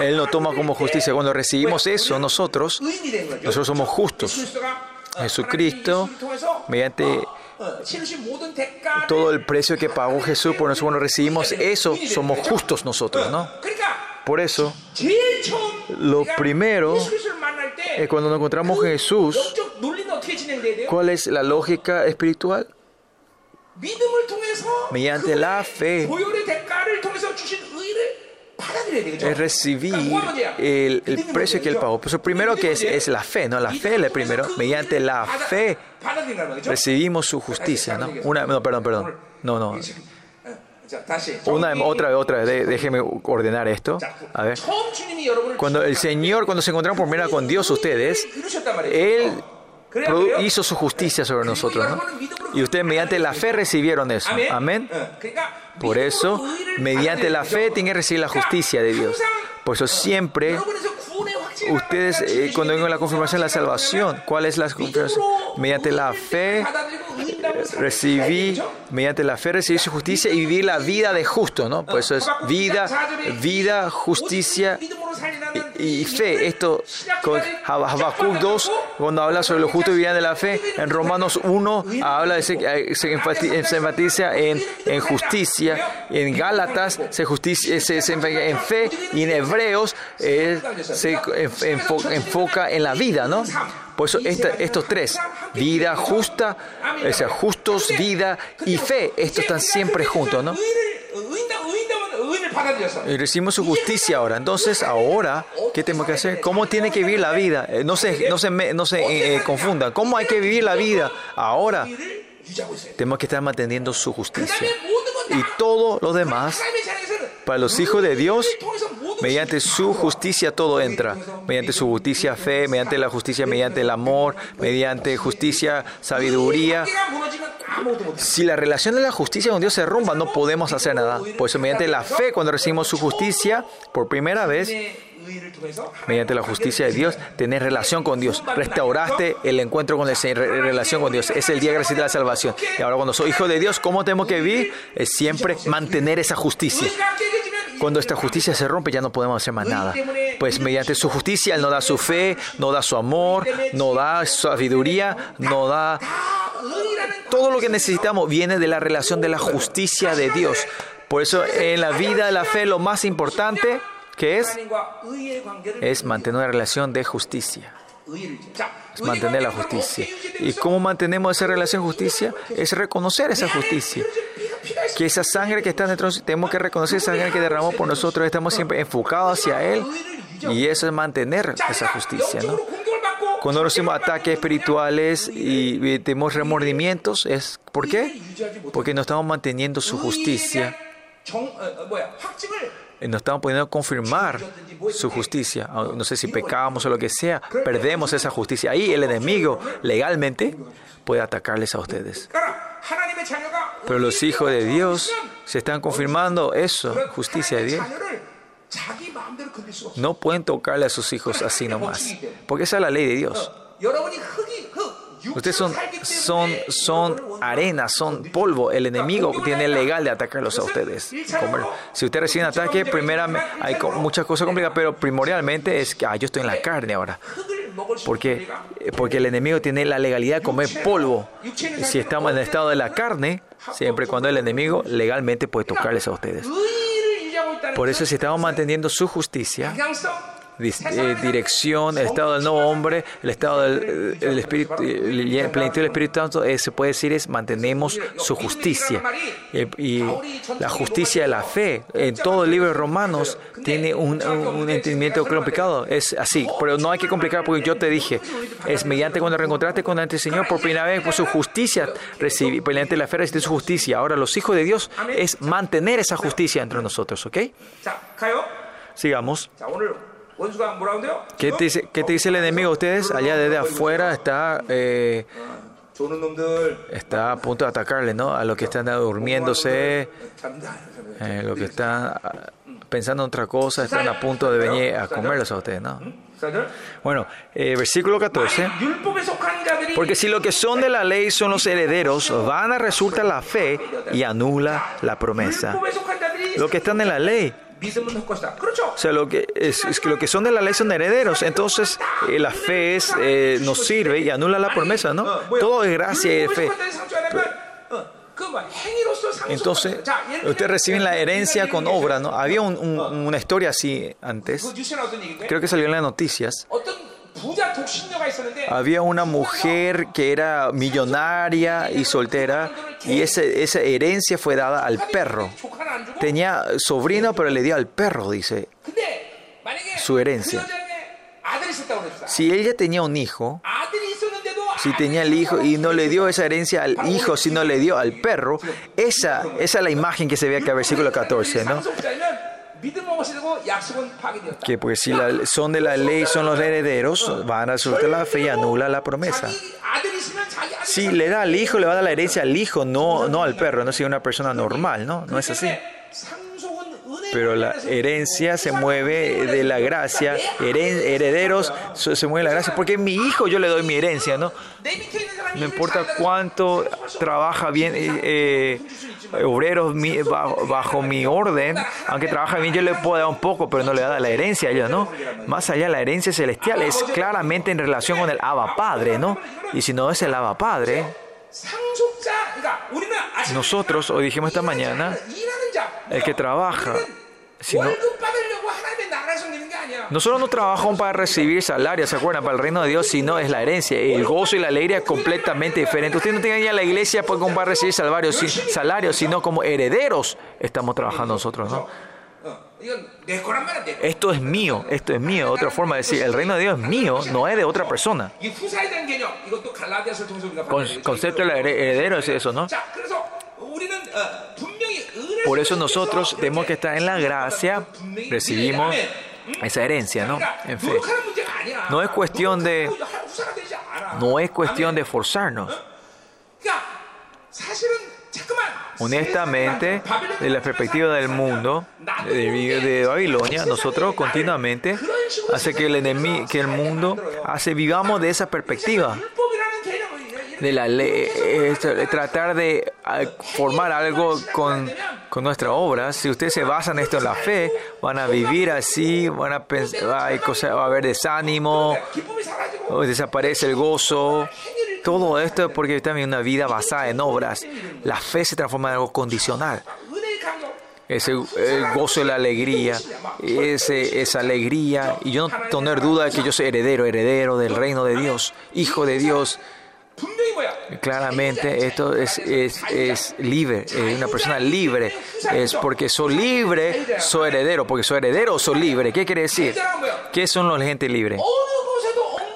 Él lo toma como justicia. Cuando recibimos eso nosotros, nosotros somos justos. Jesucristo, mediante todo el precio que pagó Jesús por nosotros, cuando recibimos eso, somos justos nosotros, ¿no? Por eso, lo primero es cuando nos encontramos con Jesús, ¿cuál es la lógica espiritual? Mediante la fe recibí el, el, precio que él pagó. Pues primero que es, la fe, ¿no? La fe es primero. Mediante la fe recibimos su justicia, no, perdón, perdón. No, no. Una, otra, otra, déjeme ordenar esto. A ver. Cuando el Señor, cuando se encontraron por primera con Dios ustedes, Él hizo su justicia sobre nosotros. ¿no? Y ustedes mediante la fe recibieron eso. Amén. Por eso, mediante la fe tienen que recibir la justicia de Dios. Por eso siempre ustedes, eh, cuando vengan la confirmación de la salvación, ¿cuál es la confirmación? Mediante la fe recibí, mediante la fe recibí su justicia y vivir la vida de justo, ¿no? Por eso es vida, vida, justicia y, y fe. Esto con Habacuc 2, cuando habla sobre lo justo y vida de la fe, en Romanos 1 habla de, se, se, enfatiza en, en, justicia, en Gálatas se, justicia, eh, se, se enfoca en fe y en Hebreos eh, se enfoca en la vida, ¿no? Por eso estos tres, vida justa, o sea, justos, vida y fe, estos están siempre juntos, ¿no? Y recibimos su justicia ahora. Entonces, ahora, ¿qué tenemos que hacer? ¿Cómo tiene que vivir la vida? Eh, no se, no se, no se eh, eh, confundan. ¿Cómo hay que vivir la vida ahora? Tenemos que estar manteniendo su justicia. Y todo lo demás para los hijos de Dios, mediante su justicia todo entra. Mediante su justicia fe, mediante la justicia, mediante el amor, mediante justicia, sabiduría. Si la relación de la justicia con Dios se rumba, no podemos hacer nada. Por eso mediante la fe, cuando recibimos su justicia por primera vez, mediante la justicia de Dios, tener relación con Dios. Restauraste el encuentro con el Señor, relación con Dios. Es el día gracias de la salvación. Y ahora cuando soy hijo de Dios, ¿cómo tenemos que vivir? Es siempre mantener esa justicia. Cuando esta justicia se rompe ya no podemos hacer más nada. Pues mediante su justicia Él nos da su fe, nos da su amor, nos da su sabiduría, nos da... Todo lo que necesitamos viene de la relación de la justicia de Dios. Por eso en la vida de la fe lo más importante Qué es, es mantener una relación de justicia. Es mantener la justicia. ¿Y cómo mantenemos esa relación de justicia? Es reconocer esa justicia. Que esa sangre que está dentro, tenemos que reconocer esa sangre que derramó por nosotros, estamos siempre enfocados hacia Él. Y eso es mantener esa justicia, ¿no? Cuando recibimos ataques espirituales y tenemos remordimientos, ¿es por qué? Porque no estamos manteniendo su justicia. Eh, nos estamos pudiendo confirmar su justicia. No sé si pecamos o lo que sea, perdemos esa justicia. Ahí el enemigo legalmente puede atacarles a ustedes. Pero los hijos de Dios se están confirmando eso, justicia de Dios. No pueden tocarle a sus hijos así nomás, porque esa es la ley de Dios. Ustedes son, son, son arena, son polvo. El enemigo tiene legal de atacarlos a ustedes. Si usted recibe un ataque, primera, hay muchas cosas complicadas, pero primordialmente es que ah, yo estoy en la carne ahora. Porque, eh, porque el enemigo tiene la legalidad de comer polvo. Si estamos en el estado de la carne, siempre cuando el enemigo legalmente puede tocarles a ustedes. Por eso si estamos manteniendo su justicia, eh, dirección, el estado del nuevo hombre, el estado del eh, el espíritu, el plenitud del Espíritu Santo, eh, se puede decir es mantenemos su justicia. Eh, y la justicia de la fe, en todo el libro de Romanos, tiene un, un entendimiento complicado. Es así, pero no hay que complicar porque yo te dije, es mediante cuando reencontraste con el Señor por primera vez, por su justicia, recibí, mediante la fe recibiste su justicia. Ahora los hijos de Dios es mantener esa justicia entre nosotros, ¿ok? Sigamos. ¿Qué te dice, el enemigo? Ustedes allá desde afuera está... Eh, está a punto de atacarle, ¿no? A los que están durmiéndose, eh, los que están ah, pensando en otra cosa, están a punto de venir a comerlos a ustedes, ¿no? Bueno, eh, versículo 14. Porque si lo que son de la ley son los herederos, van a resulta la fe y anula la promesa. Los que están en la ley o sea, lo que, es, lo que son de la ley son herederos. Entonces, eh, la fe es, eh, nos sirve y anula la promesa, ¿no? Todo es gracia y fe. Entonces, ustedes reciben la herencia con obra, ¿no? Había una historia así antes. Creo que salió en las noticias. Había una mujer que era millonaria y soltera y esa herencia fue dada al perro. Tenía sobrino, pero le dio al perro, dice, su herencia. Si ella tenía un hijo, si tenía el hijo y no le dio esa herencia al hijo, sino le dio al perro, esa, esa es la imagen que se ve acá, en versículo 14, ¿no? Que pues si son de la ley, son los herederos, van a la fe y anula la promesa. Sí, le da al hijo, le va a dar la herencia al hijo, no, no al perro, no si una persona normal, ¿no? No es así pero la herencia se mueve de la gracia, herederos se mueve de la gracia, porque mi hijo yo le doy mi herencia, ¿no? No importa cuánto trabaja bien, eh, eh, obreros bajo, bajo, mi orden, aunque trabaja bien yo le puedo dar un poco, pero no le da la herencia a ellos, ¿no? Más allá la herencia celestial es claramente en relación con el Abba Padre, ¿no? Y si no es el Abba Padre, nosotros, hoy dijimos esta mañana, el que trabaja, Sino, nosotros no trabajamos para recibir salarios, ¿se acuerdan? Para el reino de Dios, sino es la herencia. El gozo y la alegría es completamente diferente. Usted no tiene que a la iglesia pues, para recibir salarios, salarios, sino como herederos estamos trabajando nosotros, ¿no? Esto es mío, esto es mío. Otra forma de decir, el reino de Dios es mío, no es de otra persona. Concepto de heredero es eso, ¿no? Por eso nosotros tenemos que estar en la gracia, recibimos esa herencia, ¿no? En fe. No es cuestión de no es cuestión de forzarnos. Honestamente, de la perspectiva del mundo, de, de Babilonia, nosotros continuamente hace que el enemigo, que el mundo hace vivamos de esa perspectiva de la ley, este, tratar de ah, formar algo con, con nuestra obra. Si ustedes se basan esto en la fe, van a vivir así, van a pensar, va a haber desánimo, desaparece el gozo. Todo esto es porque también una vida basada en obras. La fe se transforma en algo condicional. Ese el gozo de la alegría, ese, esa alegría. Y yo no tener duda de que yo soy heredero, heredero del reino de Dios, hijo de Dios. Claramente esto es, es, es libre, es una persona libre, es porque soy libre, soy heredero, porque soy heredero, soy libre. ¿Qué quiere decir? ¿Qué son los gente libre?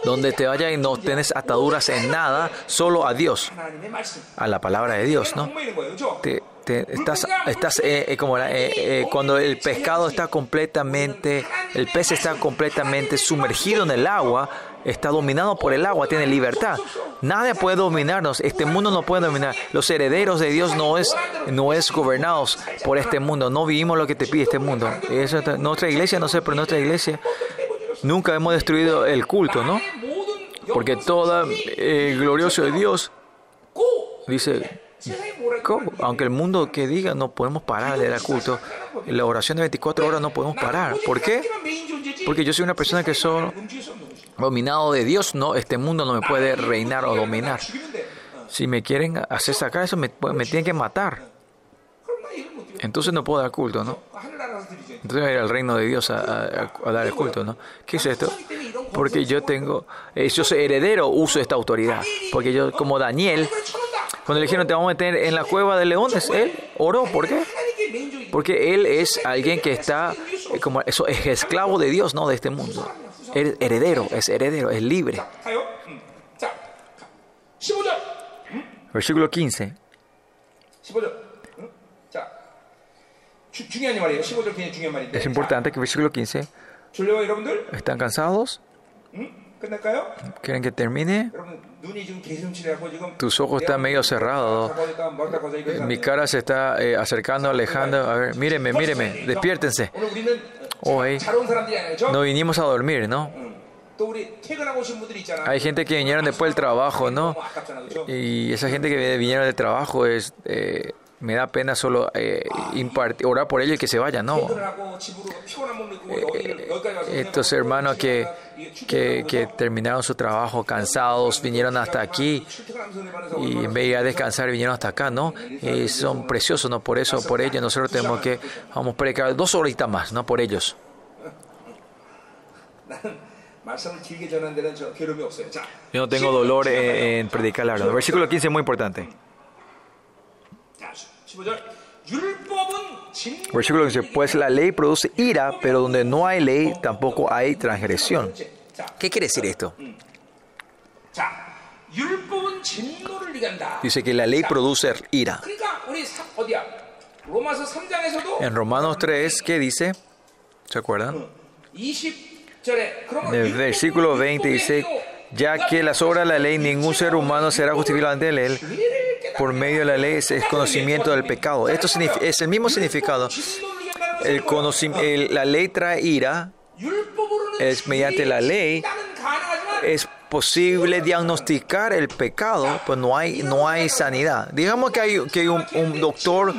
Donde te vayas y no tienes ataduras en nada, solo a Dios, a la palabra de Dios, ¿no? Te, te, estás, estás eh, eh, como eh, cuando el pescado está completamente, el pez está completamente sumergido en el agua, está dominado por el agua, tiene libertad. Nadie puede dominarnos, este mundo no puede dominar. Los herederos de Dios no es, no es gobernados por este mundo, no vivimos lo que te pide este mundo. Eso, nuestra iglesia, no sé, pero nuestra iglesia nunca hemos destruido el culto, ¿no? Porque todo el eh, glorioso de Dios dice, aunque el mundo que diga no podemos parar de culto, la oración de 24 horas no podemos parar. ¿Por qué? Porque yo soy una persona que solo dominado de Dios. No, este mundo no me puede reinar o dominar. Si me quieren hacer sacar eso, me, me tienen que matar. Entonces no puedo dar culto, ¿no? Entonces ir al reino de Dios a dar el culto, ¿no? ¿Qué es esto? Porque yo tengo, eh, yo soy heredero, uso esta autoridad. Porque yo, como Daniel, cuando le dijeron te vamos a meter en la cueva de leones, él oró. ¿Por qué? Porque él es alguien que está, eh, como eso, es esclavo de Dios, no de este mundo es heredero, es heredero, es libre. Versículo 15. Es importante que versículo 15. ¿Están cansados? ¿Quieren que termine? Tus ojos están medio cerrados. Mi cara se está eh, acercando, alejando. A ver, míreme, míreme, despiértense. No vinimos a dormir, ¿no? Hay gente que vinieron después del trabajo, ¿no? Y esa gente que vinieron del trabajo es... Eh, me da pena solo eh, impartir, orar por ellos y que se vayan, no. Eh, estos hermanos que, que, que, terminaron su trabajo cansados, vinieron hasta aquí y en vez de a descansar vinieron hasta acá, ¿no? Y son preciosos, ¿no? Por eso, por ellos, nosotros tenemos que, vamos a predicar dos horitas más, ¿no? Por ellos. Yo no tengo dolor en, predicar la. Versículo 15 es muy importante. Versículo 15, pues la ley produce ira, pero donde no hay ley tampoco hay transgresión. ¿Qué quiere decir esto? Dice que la ley produce ira. En Romanos 3, ¿qué dice? ¿Se acuerdan? En el versículo 20 dice, ya que las obras de la ley ningún ser humano será justificado ante él, por medio de la ley es, conocimiento del pecado. Esto es el mismo significado. La ley trae ira. Es mediante la ley es posible diagnosticar el pecado, pues no hay, no hay sanidad. Digamos que hay, que hay un, doctor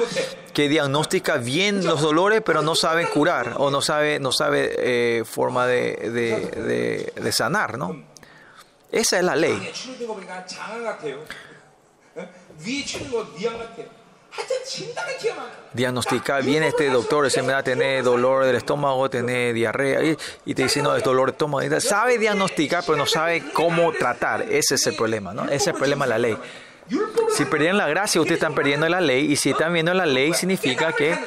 que diagnostica bien los dolores, pero no sabe curar o no sabe, no sabe eh, forma de, de, de, de sanar, ¿no? Esa es la ley. Diagnostica bien este doctor, enfermedad, tener dolor del estómago, tener diarrea, y, y, te dice, no, es dolor de estómago. Sabe diagnosticar, pero no sabe cómo tratar. Ese es el problema, ¿no? Ese es el problema de la ley. Si perdieron la gracia, ustedes están perdiendo la ley. Y si están viendo la ley, significa que,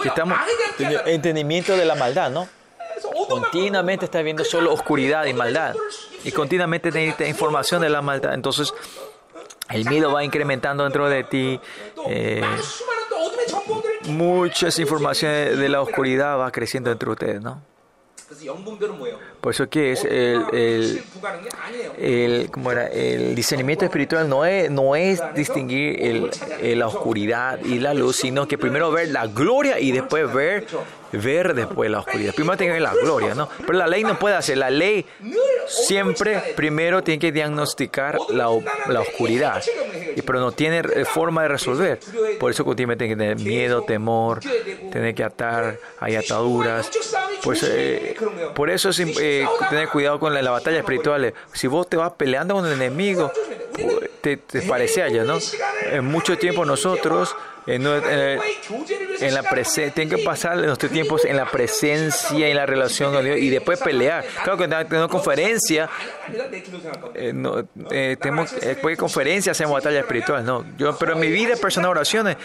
que estamos entendimiento de la maldad, ¿no? Continuamente estás viendo solo oscuridad y maldad. Y continuamente necesitas información de la maldad. Entonces, el miedo va incrementando dentro de ti. Eh, muchas informaciones de la oscuridad va creciendo entre ustedes, ¿no? Por eso que es el, el, el, ¿cómo era? el discernimiento espiritual no es, no es distinguir el, la oscuridad y la luz, sino que primero ver la gloria y después ver, ver después la oscuridad. Primero tiene que ver la gloria, ¿no? Pero la ley no puede hacer. La ley siempre primero tiene que diagnosticar la, la oscuridad, pero no tiene forma de resolver. Por eso que tiene que tener miedo, temor, tiene que atar, hay ataduras. Pues, eh, por eso es importante tener cuidado con la, la batalla espiritual. Eh. Si vos te vas peleando con el enemigo, te, te parece allá, ¿no? En mucho tiempo nosotros en, en, en la presen, tienen que pasar nuestros tiempos en la presencia en la relación con Dios y después pelear. Claro que tenemos conferencia, eh, no, eh, tenemos, eh, después de conferencia hacemos batalla espiritual, no. Yo, pero en mi vida personal oraciones,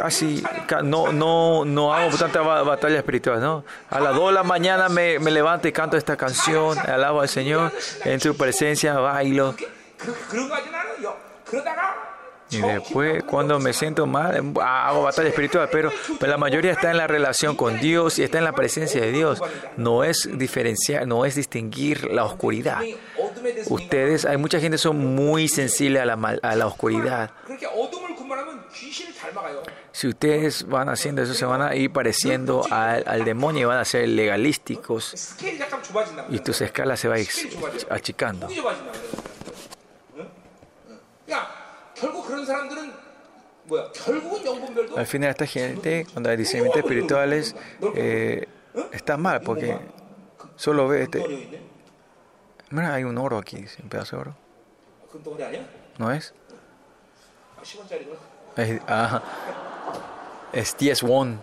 casi no, no, no hago tanta batalla espiritual, ¿no? A las 2 de la mañana me, me, levanto y canto esta canción, alabo al Señor, en su presencia bailo. Y después, cuando me siento mal, em, hago batalla espiritual, pero, pero la mayoría está en la relación con Dios y está en la presencia de Dios. No es diferenciar, no es distinguir la oscuridad. Ustedes, hay mucha gente son muy sensible a la, a la oscuridad. Si ustedes van haciendo eso, se van a ir pareciendo al, demonio y van a ser legalísticos. Y tus escalas se va achicando. Al final esta gente, cuando hay discernimientos espirituales, eh, está mal porque solo ve este... Mira, hay un oro aquí, un pedazo de oro. ¿No es? 아, 10원짜리구나. Es, ah, es 10 won.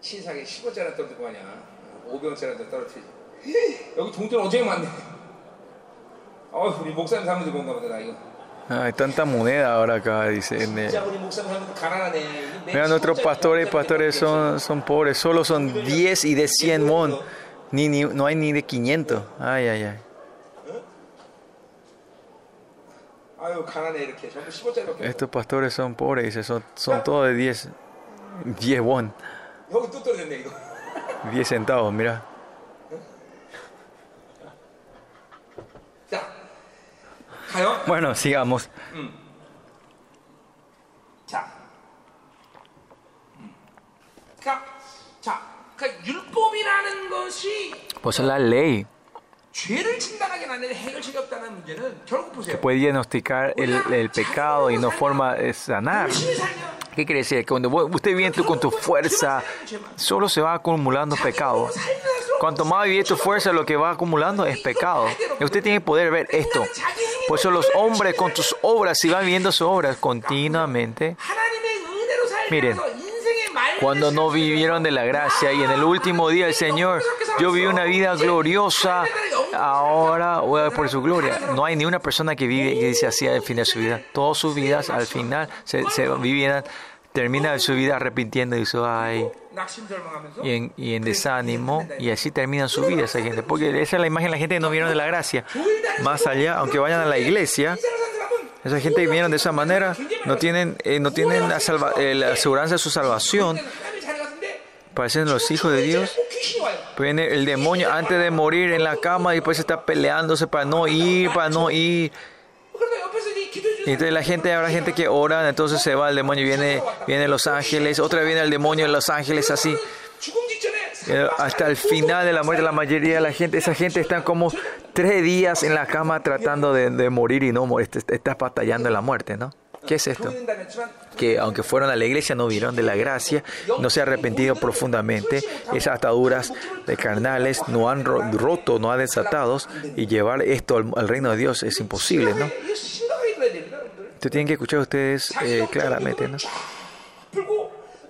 신사게 10원짜리 떨어질 거 아니야. 500원짜리 떨어뜨리지. 여기 동전 어제 많네. 어, 우리 목사님 사람들 뭔가 보다 나 이거. Ah, hay tanta moneda ahora acá, dice. en el- 진짜 우리 목사님 사람들 가난하네. 이거 내 Mira, nuestros 10원짜리 pastores, 병원짜리 pastores son, son pobres, solo son 10 y de 100 won. Ni, ni, no hay ni de 500. Ay, ay, ay. Estos pastores son pobres, dice, son, son todos de 10, 10 won. 10 centavos, mira. Bueno, sigamos. Pues la ley. Que puede diagnosticar el, pecado y no forma de sanar. ¿Qué quiere decir? Que cuando usted viene con tu fuerza, solo se va acumulando pecado. Cuanto más vive tu fuerza, lo que va acumulando es pecado. Usted tiene que poder ver esto. Por eso los hombres con sus obras, si van viendo sus obras continuamente, miren, cuando no vivieron de la gracia. Y en el último día el Señor, yo viví una vida gloriosa, ahora voy a ver por su gloria. No hay ni una persona que vive que dice así al fin de su vida. Todas sus vidas al final se, se vivieran, termina su vida arrepintiendo y dice, ay, y en, desánimo, y así terminan su vida esa gente. Porque esa es la imagen de la gente que no vieron de la gracia. Más allá, aunque vayan a la iglesia, esa gente que vinieron de esa manera no tienen, eh, no tienen la, salva, eh, aseguranza de su salvación. Parecen los hijos de Dios. Viene el demonio antes de morir en la cama y después está peleándose para no ir, para no ir. Y entonces la gente, habrá gente que ora, entonces se va el demonio, viene, viene los ángeles, otra vez viene el demonio de los ángeles así. Eh, hasta el final de la muerte, la mayoría de la gente, esa gente está como tres días en la cama tratando de, de morir y no morir, este, estás batallando en la muerte, ¿no? ¿Qué es esto? Que aunque fueron a la iglesia no vieron de la gracia, no se han arrepentido profundamente, esas ataduras de carnales no han roto, no han desatado y llevar esto al, al reino de Dios es imposible, ¿no? Esto tienen que escuchar ustedes eh, claramente, ¿no?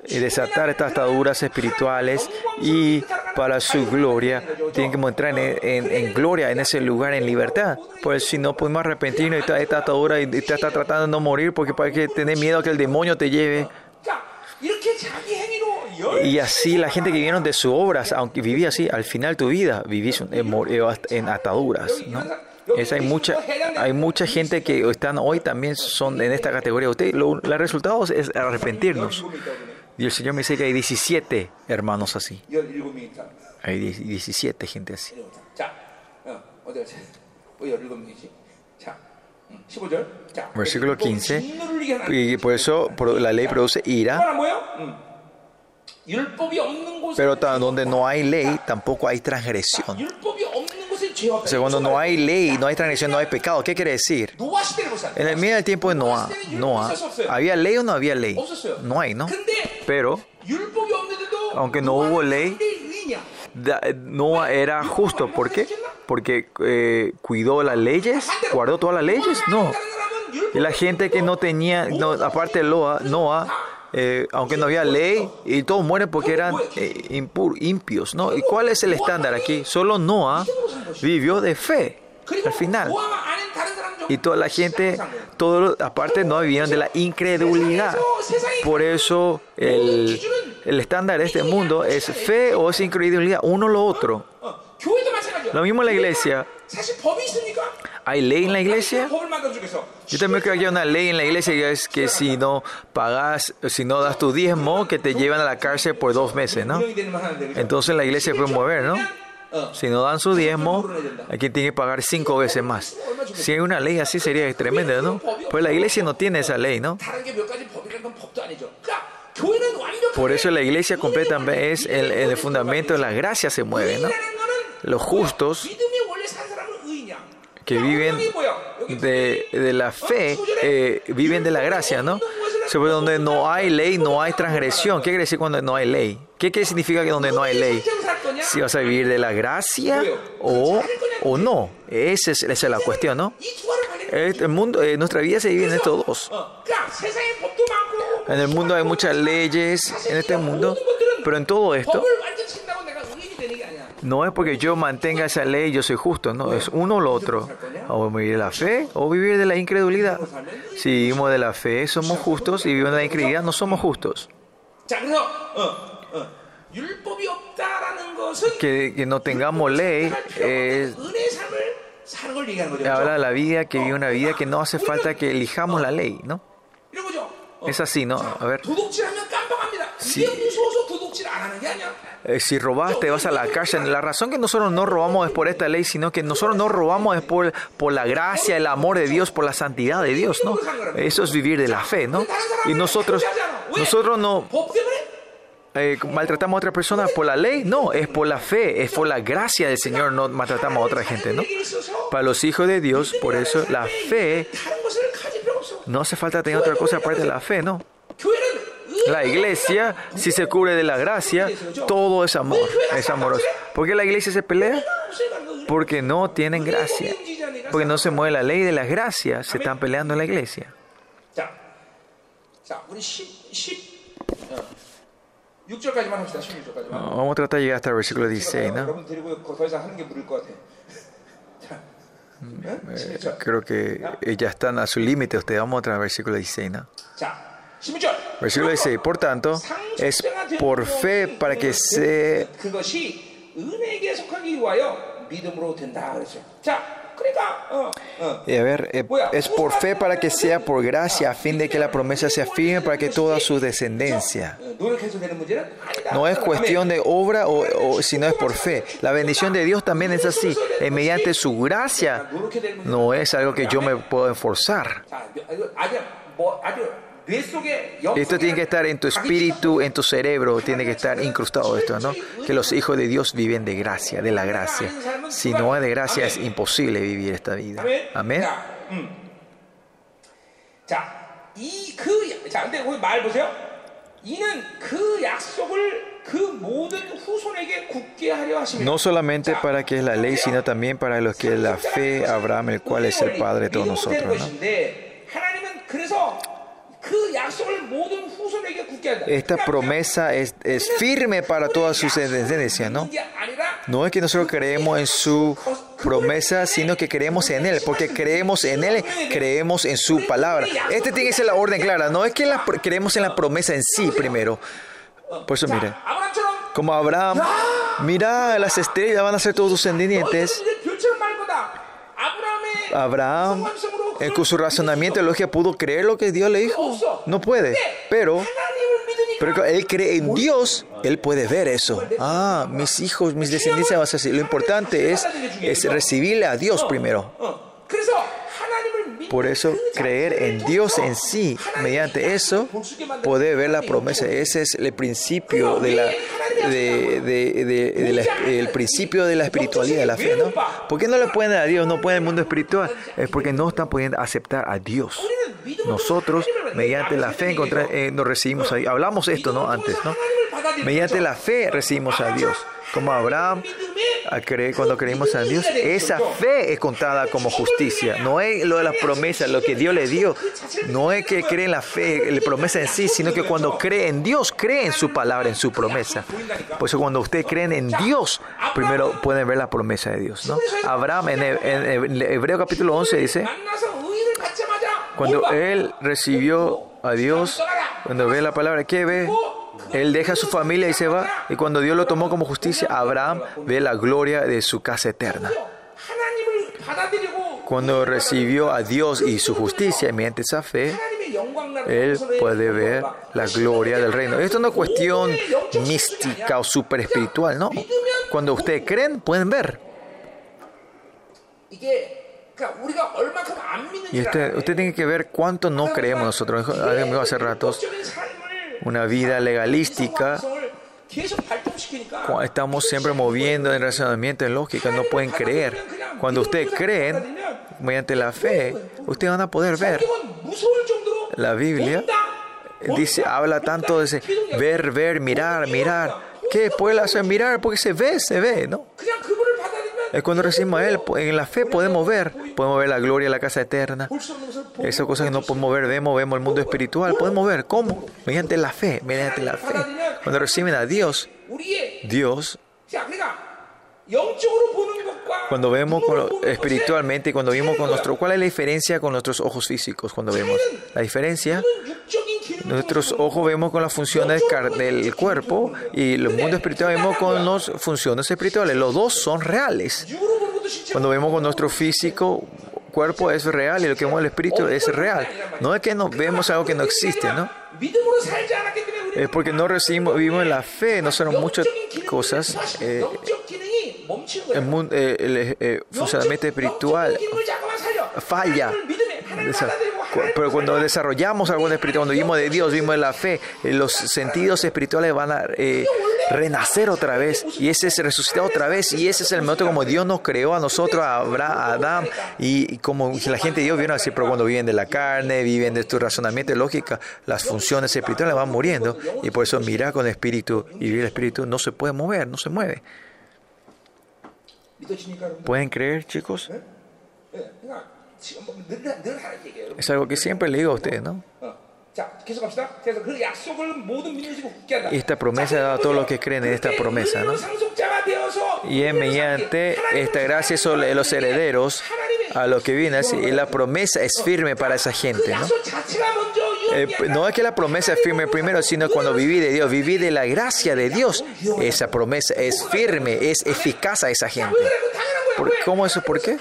y desatar estas ataduras espirituales y para su gloria tienen que mostrar en, en, en, gloria en ese lugar en libertad pues si no podemos arrepentirnos esta, esta atadura y te está tratando de no morir porque para que tener miedo a que el demonio te lleve y así la gente que vivieron de sus obras, aunque vivía así, al final tu vida vivís en ataduras. ¿no? Es, hay, mucha, hay mucha gente que están hoy también son en esta categoría. Usted, lo, el es arrepentirnos. Y el Señor me dice que hay 17 hermanos así. Hay 17 gente así. Versículo 15. Y por eso la ley produce ira. Pero donde no hay ley, tampoco hay transgresión. Segundo, no hay ley, no hay transgresión, no hay pecado. ¿Qué quiere decir? En el medio del tiempo de Noah, Noah, ¿había ley o no había ley? No hay, ¿no? Pero, aunque no hubo ley, Noah era justo. ¿Por qué? Porque eh, cuidó las leyes, guardó todas las leyes. No. Y la gente que no tenía, aparte de Noah, Noah eh, aunque no había ley, y todos mueren porque eran eh, impur, impios. ¿no? ¿Y cuál es el estándar aquí? Solo Noah vivió de fe al final. Y toda la gente, todos aparte no vivían de la incredulidad. Por eso el, el estándar de este mundo es fe o es incredulidad, uno o lo otro. Lo mismo en la iglesia. ¿Hay ley en la iglesia? Yo también creo que hay una ley en la iglesia que es que si no pagas, si no das tu diezmo, que te llevan a la cárcel por dos meses, ¿no? Entonces la iglesia puede mover, ¿no? Si no dan su diezmo, aquí tiene que pagar cinco veces más. Si hay una ley así sería tremenda, ¿no? Pues la iglesia no tiene esa ley, ¿no? Por eso la iglesia completa es el, el fundamento de la gracia se mueve, ¿no? Los justos que viven de, la fe, eh, viven de la gracia, ¿no? Sí, donde no hay ley, no hay transgresión. ¿Qué quiere decir cuando no hay ley? ¿Qué, qué significa que donde no hay ley? Si vas a vivir de la gracia o, o no. Esa es, esa es la cuestión, ¿no? El mundo, eh, nuestra vida se divide en estos dos. En el mundo hay muchas leyes, en este mundo, pero en todo esto, no es porque yo mantenga esa ley, yo soy justo, no, es uno o lo otro. O vivir de la fe o vivir de la incredulidad. Si vivimos de la fe, somos justos, si vivimos de la incredulidad, no somos justos. Que, que no tengamos ley eh, habla de la vida, que vive una vida que no hace falta que elijamos la ley, ¿no? Es así, ¿no? A ver. Eh, si, robaste, vas a la cárcel. La razón que nosotros no robamos es por esta ley, sino que nosotros no robamos es por, por la gracia, el amor de Dios, por la santidad de Dios, ¿no? Eso es vivir de la fe, ¿no? Y nosotros, nosotros no. Eh, maltratamos a otra persona por la ley, no, es por la fe, es por la gracia del Señor, no maltratamos a otra gente, ¿no? Para los hijos de Dios, por eso la fe no hace falta tener otra cosa aparte de la fe, ¿no? La iglesia, si se cubre de la gracia, todo es amor, es amoroso. ¿Por qué la iglesia se pelea? Porque no tienen gracia. Porque no se mueve la ley de las gracias, se están peleando en la iglesia. Vamos a tratar de llegar hasta el versículo 16, ¿no? Eh, creo que eh, ya están a su límite. Usted vamos otra versículo 16. ¿no? Versículo 16. Por tanto, es por fe para que se. Y a ver, eh, es por fe para que sea por gracia, a fin de que la promesa sea firme para que toda su descendencia. No es cuestión de obra, o, o sino es por fe. La bendición de Dios también es así. Es mediante su gracia no es algo que yo me puedo enforzar. Esto tiene que estar en tu espíritu, en tu cerebro, tiene que estar incrustado esto, ¿no? Que los hijos de Dios viven de gracia, de la gracia. Si no hay de gracia es imposible vivir esta vida. Amén. No solamente para que es la ley, sino también para los que es la fe, Abraham, el cual es el Padre de todos nosotros. ¿no? Esta promesa es, es firme para toda su descendencia, ¿no? No es que nosotros creemos en su promesa, sino que creemos en Él, porque creemos en Él, creemos en su palabra. Este tiene que ser la orden clara, no es que la, creemos en la promesa en sí primero. Por eso, mira, como Abraham, mira, las estrellas van a ser todos sus descendientes. Abraham con su razonamiento lógica pudo creer lo que Dios le dijo. No puede. Pero, pero él cree en Dios, él puede ver eso. Ah, mis hijos, mis descendientes van a ser. Lo importante es, es recibirle a Dios primero. Por eso, creer en Dios en sí, mediante eso, poder ver la promesa. Ese es el principio de la, de, de- de- la- el principio de la espiritualidad de la fe, ¿no? ¿Por qué no le pueden a Dios, no pueden el mundo espiritual? Es porque no están pudiendo aceptar a Dios. Nosotros, mediante la fe, eh, nos recibimos a Dios. Hablamos esto, ¿no? Antes, ¿no? Mediante la fe recibimos a Dios como Abraham, cuando creímos en Dios, esa fe es contada como justicia. No es lo de las promesas, lo que Dios le dio. No es que cree en la fe, la promesa en sí, sino que cuando cree en Dios, cree en su palabra, en su promesa. Por eso cuando ustedes creen en Dios, primero pueden ver la promesa de Dios. ¿no? Abraham en, Hebreo capítulo 11 dice, cuando él recibió a Dios, cuando ve la palabra, ¿qué ve? Él deja a su familia y se va. Y cuando Dios lo tomó como justicia, Abraham ve la gloria de su casa eterna. Cuando recibió a Dios y su justicia mediante esa fe, él puede ver la gloria del reino. Esto no es cuestión mística o super espiritual, no. Cuando ustedes creen, pueden ver. Y usted, usted tiene que ver cuánto no creemos nosotros. Hace ratos, una vida legalística, estamos siempre moviendo en razonamiento, en lógica, no pueden creer. Cuando ustedes creen, mediante la fe, ustedes van a poder ver. La Biblia dice, habla tanto de ese ver, ver, mirar, mirar. ¿Qué puede hacer mirar? Porque se ve, se ve, ¿no? Es cuando recibimos a Él, pues, en la fe podemos ver, podemos ver la gloria, la casa eterna. Esas cosas que no podemos ver, vemos, vemos el mundo espiritual, podemos ver. ¿Cómo? Mediante la fe, mediante la fe. Cuando reciben a Dios, Dios cuando vemos con, espiritualmente, cuando vemos con nuestro, ¿cuál es la diferencia con nuestros ojos físicos? Cuando vemos la diferencia, nuestros ojos vemos con las funciones del cuerpo y el mundo espiritual vemos con las funciones espirituales. Los dos son reales. Cuando vemos con nuestro físico, cuerpo es real y lo que vemos el espíritu es real. No es que nos vemos algo que no existe, ¿no? Es porque no recibimos, vivimos en la fe, no son muchas cosas. Eh, eh, el, eh, eh, funcionamiento espiritual. falla. Pero cuando desarrollamos algo espiritual, cuando vimos de Dios, vimos de la fe, los sentidos espirituales van a renacer otra vez. Y ese es resucitado otra vez. Y ese es el momento como Dios nos creó a nosotros, a Abraham, a Adán. Y, como la gente de Dios vieron así, pero cuando viven de la carne, viven de tu razonamiento y lógica, las funciones espirituales van muriendo. Y por eso mirar con el espíritu y vivir el espíritu no se puede mover, no se mueve. ¿Pueden creer, chicos? Es algo que siempre le digo a ustedes, ¿no? Y Esta promesa da a todos los que creen en esta promesa, ¿no? Y es mediante esta gracia sobre los herederos a los que vienen, y la promesa es firme para esa gente, ¿no? Eh, pues, no es que la promesa es firme primero, sino cuando viví de Dios, viví de la gracia de Dios. Esa promesa es firme, es eficaz a esa gente. ¿Cómo eso? ¿Por qué?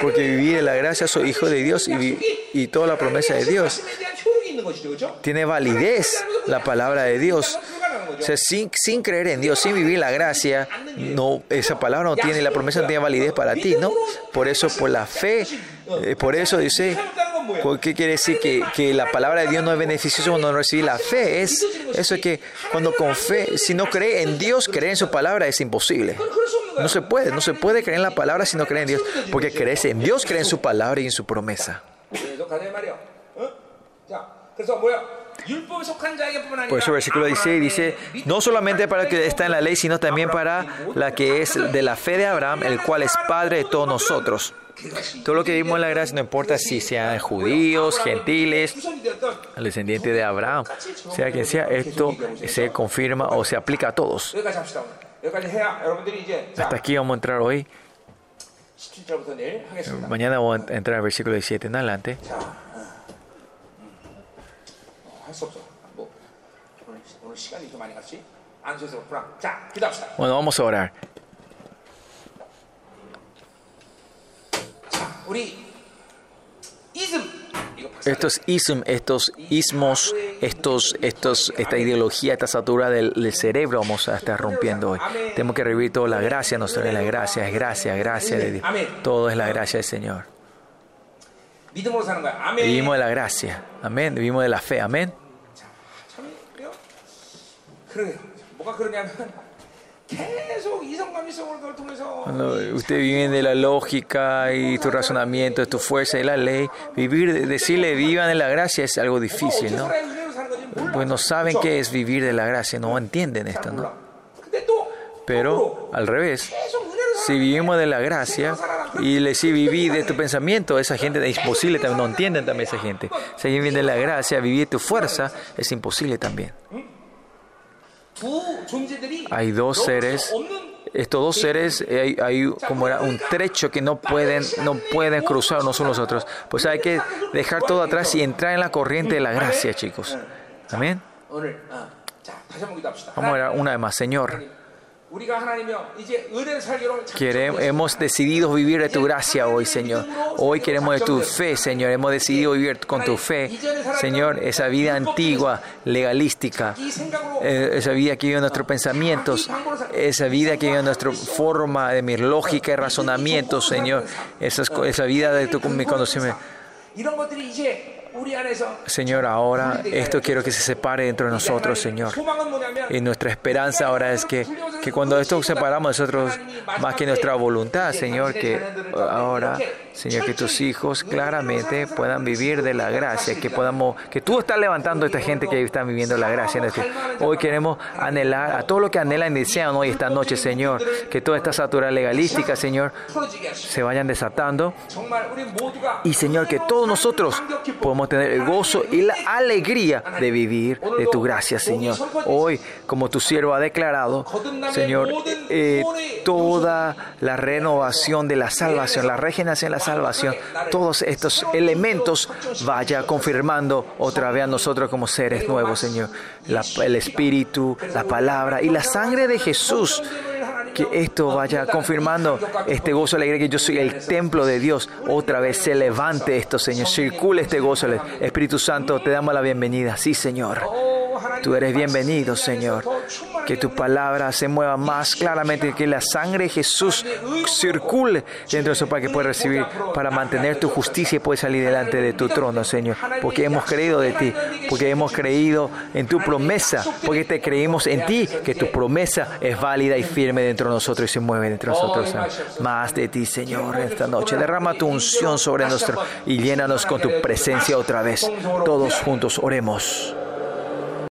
Porque viví de la gracia, soy hijo de Dios y, y toda la promesa de Dios tiene validez la palabra de Dios. O sea, sin, sin, creer en Dios, sin vivir la gracia, no, esa palabra no tiene, la promesa no tiene validez para ti, ¿no? Por eso, por la fe, eh, por eso dice, ¿Qué quiere decir? Que, que la palabra de Dios no es beneficiosa cuando no recibí la fe. Es eso es que cuando con fe, si no cree en Dios, creer en su palabra es imposible. No se puede, no se puede creer en la palabra si no cree en Dios. Porque crees en Dios, cree en su palabra y en su promesa. Por eso el versículo 16 dice, no solamente para el que está en la ley, sino también para la que es de la fe de Abraham, el cual es Padre de todos nosotros. Todo lo que vimos en la gracia, no importa si sean judíos, gentiles, el descendiente de Abraham, sea quien sea, esto se confirma o se aplica a todos. Hasta aquí vamos a entrar hoy. Mañana vamos a entrar al versículo 17 en adelante. Bueno, vamos a orar. Estos ism, estos ismos, estos, estos, esta ideología, esta satura del, cerebro vamos a estar rompiendo hoy. Tenemos que revivir toda la gracia, nos trae la gracia, es gracia, gracia de Dios. Todo es la gracia del Señor. Vivimos de la gracia, amén, vivimos de la fe, amén. Cuando usted vive de la lógica y tu razonamiento, de tu fuerza y la ley, vivir, decirle vivan de la gracia es algo difícil, ¿no? Pues no saben qué es vivir de la gracia, no entienden esto, ¿no? Pero al revés, si vivimos de la gracia y le, si viví de tu pensamiento, esa gente es imposible también, no entienden también esa gente. Si viven de la gracia, vivir de tu fuerza es imposible también. Hay dos seres, estos dos seres, eh, hay, como era un trecho que no pueden, no pueden cruzar unos unos otros. Pues hay que dejar todo atrás y entrar en la corriente de la gracia, chicos. Amén. Vamos a ver una vez más, Señor. Quere, hemos decidido vivir de tu gracia hoy, Señor. Hoy queremos de tu fe, Señor. Hemos decidido vivir con tu fe, Señor. Esa vida antigua, legalística, eh, esa vida que vive en nuestros pensamientos, esa vida que vive en nuestra forma de mi lógica y razonamiento, Señor. Esa, esa vida de tu mi conocimiento. Señor, ahora esto quiero que se separe dentro de nosotros, Señor. Y nuestra esperanza ahora es que, que cuando esto separamos nosotros, más que nuestra voluntad, Señor, que ahora, Señor, que tus hijos claramente puedan vivir de la gracia, que podamos, que tú estás levantando a esta gente que está viviendo la gracia. Este hoy queremos anhelar a todo lo que anhelan y desean hoy esta noche, Señor, que toda esta saturación legalística, Señor, se vayan desatando. Y Señor, que todos nosotros podamos tener el gozo y la alegría de vivir de tu gracia, Señor. Hoy, como tu siervo ha declarado, Señor, eh, toda la renovación de la salvación, la regeneración de la salvación, todos estos elementos vaya confirmando otra vez a nosotros como seres nuevos, Señor. El Espíritu, la palabra y la sangre de Jesús que esto vaya confirmando este gozo alegre que yo soy el templo de Dios. Otra vez se levante esto, Señor. Circule este gozo. Espíritu Santo, te damos la bienvenida. Sí, Señor. Tú eres bienvenido, Señor. Que tu palabra se mueva más claramente, que la sangre de Jesús circule dentro de eso para que pueda recibir, para mantener tu justicia y pueda salir delante de tu trono, Señor. Porque hemos creído de ti, porque hemos creído en tu promesa, porque te creímos en ti, que tu promesa es válida y firme dentro de nosotros y se mueve dentro de nosotros. Más de ti, Señor, esta noche. Derrama tu unción sobre nosotros y llénanos con tu presencia otra vez. Todos juntos oremos.